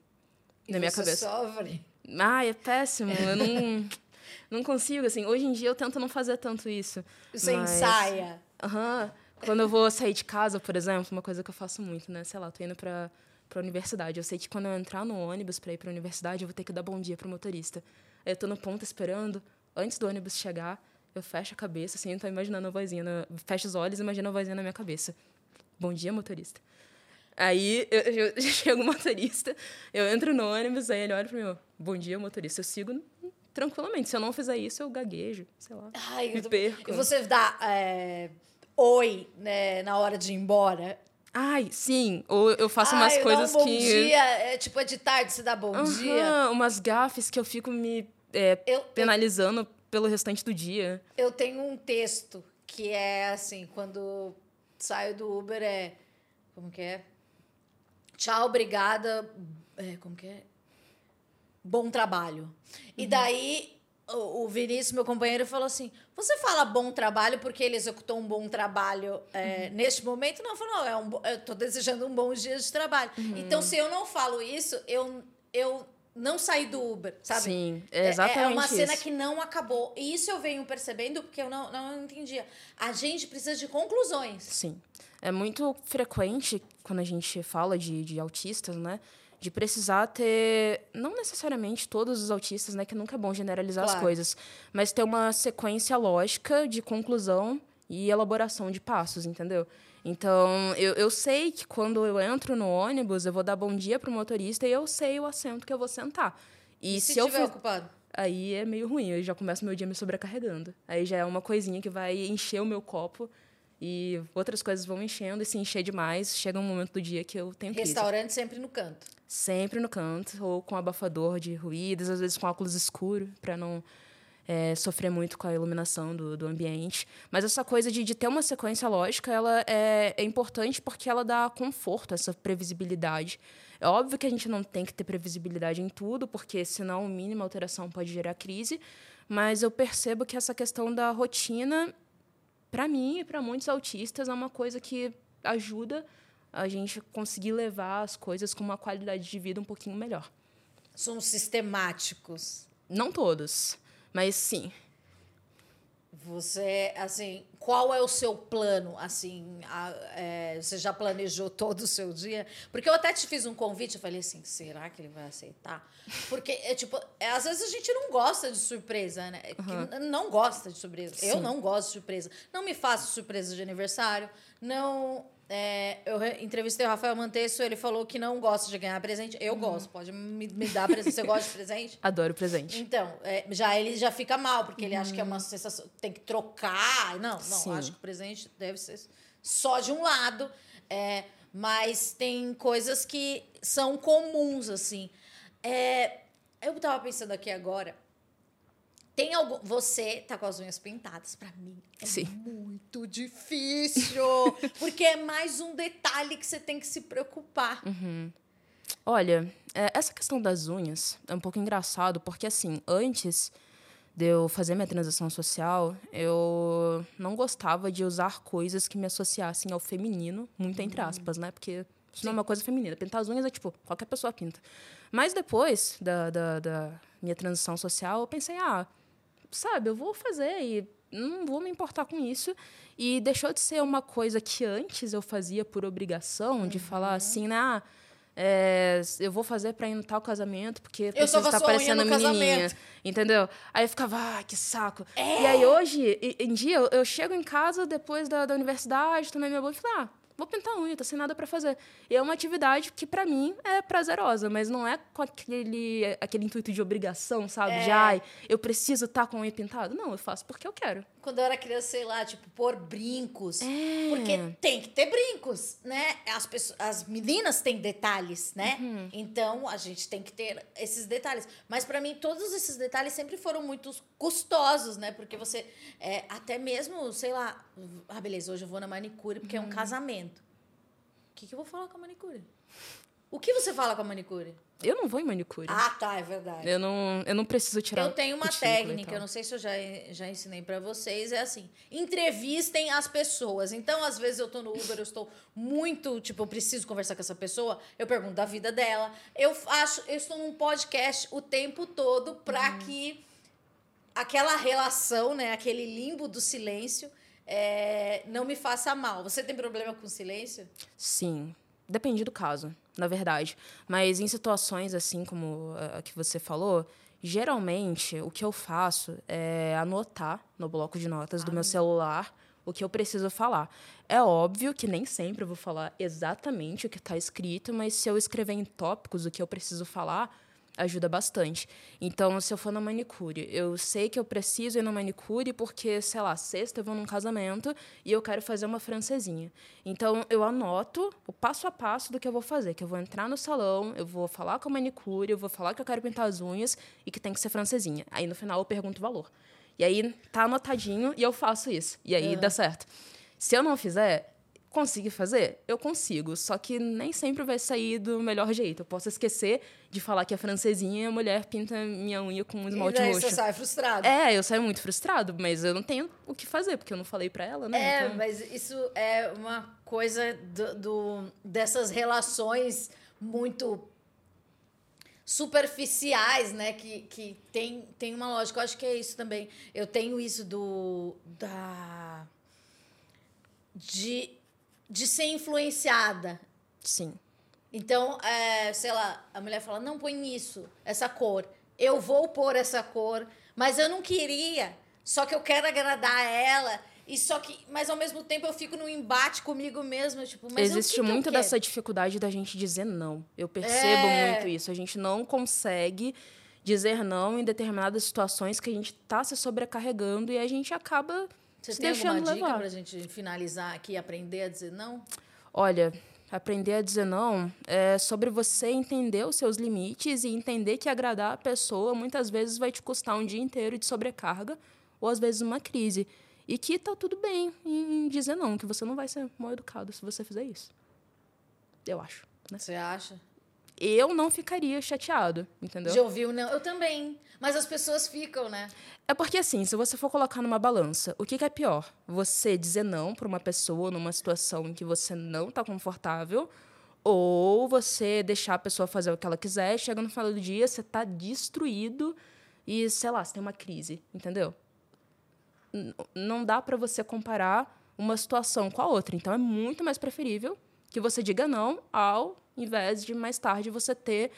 A: E
B: Na minha
A: você
B: cabeça.
A: sofre?
B: Ai, é péssimo. Eu não, (laughs) não consigo, assim. Hoje em dia eu tento não fazer tanto isso.
A: Você
B: Mas-
A: ensaia?
B: Aham. Quando eu vou sair de casa, por exemplo, uma coisa que eu faço muito, né? Sei lá, tô indo pra, pra universidade. Eu sei que quando eu entrar no ônibus pra ir pra universidade, eu vou ter que dar bom dia pro motorista. Aí eu tô no ponto esperando, antes do ônibus chegar, eu fecho a cabeça, assim, eu tô imaginando a vozinha, na, fecho os olhos e imagino a vozinha na minha cabeça. Bom dia, motorista. Aí eu, (laughs) eu, chega o motorista, eu entro no ônibus, aí ele olha pra mim, bom dia, motorista. Eu sigo tranquilamente. Se eu não fizer isso, eu gaguejo, sei lá.
A: Ai,
B: Me
A: eu
B: perco.
A: E você dá é, oi né, na hora de ir embora?
B: Ai, sim. Ou eu faço umas
A: eu
B: coisas
A: um bom
B: que.
A: dia, é, tipo, é de tarde, você dá bom dia.
B: Aham, umas gafes que eu fico me é,
A: Eu, eu,
B: penalizando pelo restante do dia.
A: eu tenho um texto que é assim, quando saio do Uber é... Como que é? Tchau, obrigada. É, como que é? Bom trabalho. E daí, o, o Vinícius, meu companheiro, falou assim: Você fala bom trabalho porque ele executou um bom trabalho é, neste momento? Não, eu falei: Não, é um, eu tô desejando um bom dia de trabalho. Então, se eu não falo isso, eu, eu não saí do Uber, sabe?
B: Sim,
A: É-
B: é exatamente
A: É uma cena
B: isso.
A: que não acabou. E isso eu venho percebendo porque eu não, não entendia. A gente precisa de conclusões.
B: Sim. É muito frequente, quando a gente fala de, de autistas, né? De precisar ter, não necessariamente todos os autistas, né? Que nunca é bom generalizar as
A: Claro.
B: coisas, mas ter uma sequência lógica de conclusão e elaboração de passos, entendeu? Então, eu, eu sei que quando eu entro no ônibus, eu vou dar bom dia pro motorista e eu sei o assento que eu vou sentar. E,
A: E se,
B: se, eu fiz-
A: ocupado?
B: aí é meio ruim, aí já começa o meu dia me sobrecarregando. Aí já é uma coisinha que vai encher o meu copo e outras coisas vão enchendo e se encher demais, chega um momento do dia que eu tenho crise.
A: Restaurante sempre no canto.
B: Sempre no canto ou com abafador de ruídos, às vezes com óculos escuro para não é, sofrer muito com a iluminação do, do ambiente. Mas essa coisa de, de ter uma sequência lógica, ela é, é importante porque ela dá conforto, essa previsibilidade. É óbvio que a gente não tem que ter previsibilidade em tudo, porque senão a mínima alteração pode gerar crise. Mas eu percebo que essa questão da rotina, para mim e para muitos autistas, é uma coisa que ajuda a gente conseguir levar as coisas com uma qualidade de vida um pouquinho melhor.
A: Somos sistemáticos.
B: Não todos, mas sim.
A: Você, assim, qual é o seu plano? Assim, a, é, você já planejou todo o seu dia? Porque eu até te fiz um convite, eu falei assim, será que ele vai aceitar? Porque, é tipo, é, às vezes a gente não gosta de surpresa, né? Uhum. não gosta de surpresa. Sim. Eu não gosto de surpresa. Não me faço surpresa de aniversário. Não é, eu entrevistei o Rafael Mantesso, ele falou que não gosta de ganhar presente. Eu uhum. gosto, pode me, me dar presente. Você gosta de presente? (laughs)
B: Adoro presente.
A: Então, é, já ele já fica mal, porque uhum. ele acha que é uma uhum. sensação. Tem que trocar. Não, não, Sim. acho que o presente deve ser só de um lado. É, mas tem coisas que são comuns, assim. É, eu estava pensando aqui agora. Tem algum. Você tá com as unhas pintadas. Para mim é Sim. muito difícil. (laughs) porque é mais um detalhe que você tem que se preocupar.
B: Uhum. Olha, é, essa questão das unhas é um pouco engraçado, porque assim, antes de eu fazer minha transição social, eu não gostava de usar coisas que me associassem ao feminino, muito entre uhum. aspas, né? Porque isso Sim. não é uma coisa feminina. Pintar as unhas é tipo, qualquer pessoa pinta. Mas depois da, da, da minha transição social, eu pensei, ah, sabe, eu vou fazer e não vou me importar com isso. E deixou de ser uma coisa que antes eu fazia por obrigação, uhum. de falar uhum. assim, né? É, eu vou fazer para ir no tal casamento, porque
A: precisa estar parecendo menininha. Casamento.
B: Entendeu? Aí eu ficava, ah, que saco. É. E aí hoje, em dia, eu, chego em casa depois da, da universidade, tomei minha boa e falei, ah, vou pintar unha, tô sem nada para fazer. E é uma atividade que para mim é prazerosa, mas não é com aquele, aquele intuito de obrigação, sabe? É. De, ai, eu preciso estar tá com a unha pintada. Não, eu faço porque eu quero.
A: Quando eu era criança, sei lá, tipo, pôr brincos. É. Porque tem que ter brincos, né? As, pessoas, as meninas têm detalhes, né? Uhum. Então, a gente tem que ter esses detalhes. Mas para mim, todos esses detalhes sempre foram muito custosos, né? Porque você, é, até mesmo, sei lá, ah, beleza, hoje eu vou na manicure porque uhum. é um uhum. casamento. O que, que eu vou falar com a manicure? O que você fala com a manicure?
B: Eu não vou em manicure.
A: Ah, tá, é verdade.
B: Eu não, eu não preciso tirar
A: Eu tenho uma técnica, eu não sei se eu já, já ensinei para vocês, é assim, entrevistem as pessoas. Então, às vezes eu tô no Uber, eu estou muito, tipo, eu preciso conversar com essa pessoa, eu pergunto da vida dela. Eu acho, eu estou num podcast o tempo todo para uhum. que aquela relação, né, aquele limbo do silêncio, é, não me faça mal. Você tem problema com silêncio?
B: Sim. Depende do caso, na verdade. Mas em situações assim como a que você falou, geralmente o que eu faço é anotar no bloco de notas do meu celular o que eu preciso falar. É óbvio que nem sempre eu vou falar exatamente o que está escrito, mas se eu escrever em tópicos o que eu preciso falar, ajuda bastante. Então, se eu for na manicure, eu sei que eu preciso ir na manicure porque, sei lá, sexta eu vou num casamento e eu quero fazer uma francesinha. Então, eu anoto o passo a passo do que eu vou fazer, que eu vou entrar no salão, eu vou falar com a manicure, eu vou falar que eu quero pintar as unhas e que tem que ser francesinha. Aí, no final, eu pergunto o valor. E aí, tá anotadinho e eu faço isso. E aí, uhum. dá certo. Se eu não fizer, Conseguir fazer? Eu consigo, só que nem sempre vai sair do melhor jeito. Eu posso esquecer de falar que é francesinha e a mulher pinta minha unha com um esmalte e daí roxo.
A: você sai frustrado.
B: É, eu saio muito frustrado, mas eu não tenho o que fazer, porque eu não falei para ela, né?
A: É, então... mas isso é uma coisa do, do, dessas relações muito superficiais, né? Que, que tem, tem uma lógica. Eu acho que é isso também. Eu tenho isso do. da. de de ser influenciada.
B: Sim.
A: Então, é, sei lá, a mulher fala: não põe isso, essa cor. Eu vou pôr essa cor, mas eu não queria. Só que eu quero agradar ela. E só que, mas ao mesmo tempo eu fico no embate comigo mesma, tipo, mas
B: existe
A: que
B: muito
A: que
B: dessa dificuldade da gente dizer não. Eu percebo é... muito isso. A gente não consegue dizer não em determinadas situações que a gente está se sobrecarregando e a gente acaba
A: você tem alguma dica para a gente finalizar aqui aprender a dizer não?
B: Olha, aprender a dizer não é sobre você entender os seus limites e entender que agradar a pessoa muitas vezes vai te custar um dia inteiro de sobrecarga ou às vezes uma crise. E que tá tudo bem em dizer não, que você não vai ser mal educado se você fizer isso. Eu acho. Né?
A: Você acha?
B: Eu não ficaria chateado, entendeu?
A: Já ouviu? Não, eu também. Mas as pessoas ficam, né?
B: É porque, assim, se você for colocar numa balança, o que, que é pior? Você dizer não para uma pessoa numa situação em que você não está confortável, ou você deixar a pessoa fazer o que ela quiser, chega no final do dia, você está destruído e, sei lá, você tem uma crise, entendeu? não dá para você comparar uma situação com a outra. Então é muito mais preferível que você diga não ao invés de mais tarde você ter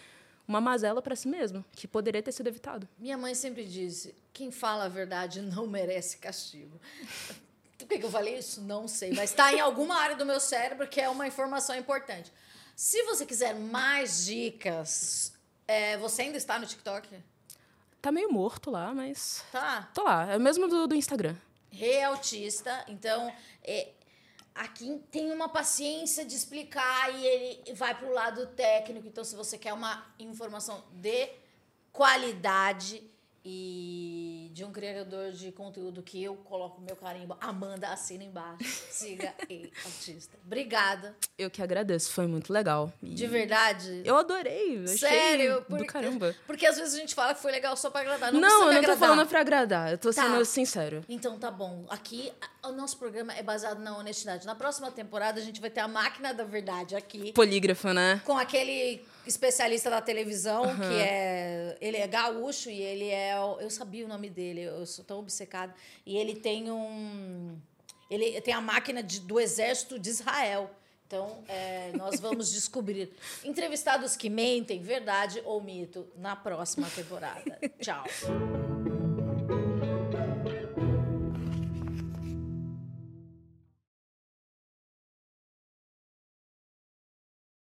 B: uma mazela para si mesmo, que poderia ter sido evitado.
A: Minha mãe sempre disse: quem fala a verdade não merece castigo. (laughs) Por que, que eu falei isso? Não sei, mas está em alguma área do meu cérebro que é uma informação importante. Se você quiser mais dicas, é, você ainda está no TikTok?
B: Tá meio morto lá, mas.
A: Tá.
B: Tô lá. É o mesmo do, do Instagram.
A: Realtista. Então, é, aqui tem uma paciência de explicar e ele vai para o lado técnico. Então, se você quer uma informação de qualidade e de um criador de conteúdo que eu coloco meu carimbo, Amanda assina embaixo. Siga (laughs) e artista. Obrigada.
B: Eu que agradeço, foi muito legal.
A: E de verdade?
B: Eu adorei. Eu Sério? Porque, do caramba.
A: Porque às vezes a gente fala que foi legal só pra agradar. Não,
B: não
A: eu
B: não
A: agradar.
B: tô falando pra agradar. Eu tô tá. sendo sincero.
A: Então tá bom. Aqui, o nosso programa é baseado na honestidade. Na próxima temporada, a gente vai ter a máquina da verdade aqui.
B: Polígrafo, né?
A: Com aquele especialista da televisão, uhum. que é. Ele é gaúcho e ele é. Eu sabia o nome dele, eu sou tão obcecada. E ele tem um. Ele tem a máquina de, do exército de Israel. Então, é, nós (laughs) vamos descobrir entrevistados que mentem, verdade ou mito, na próxima temporada. Tchau.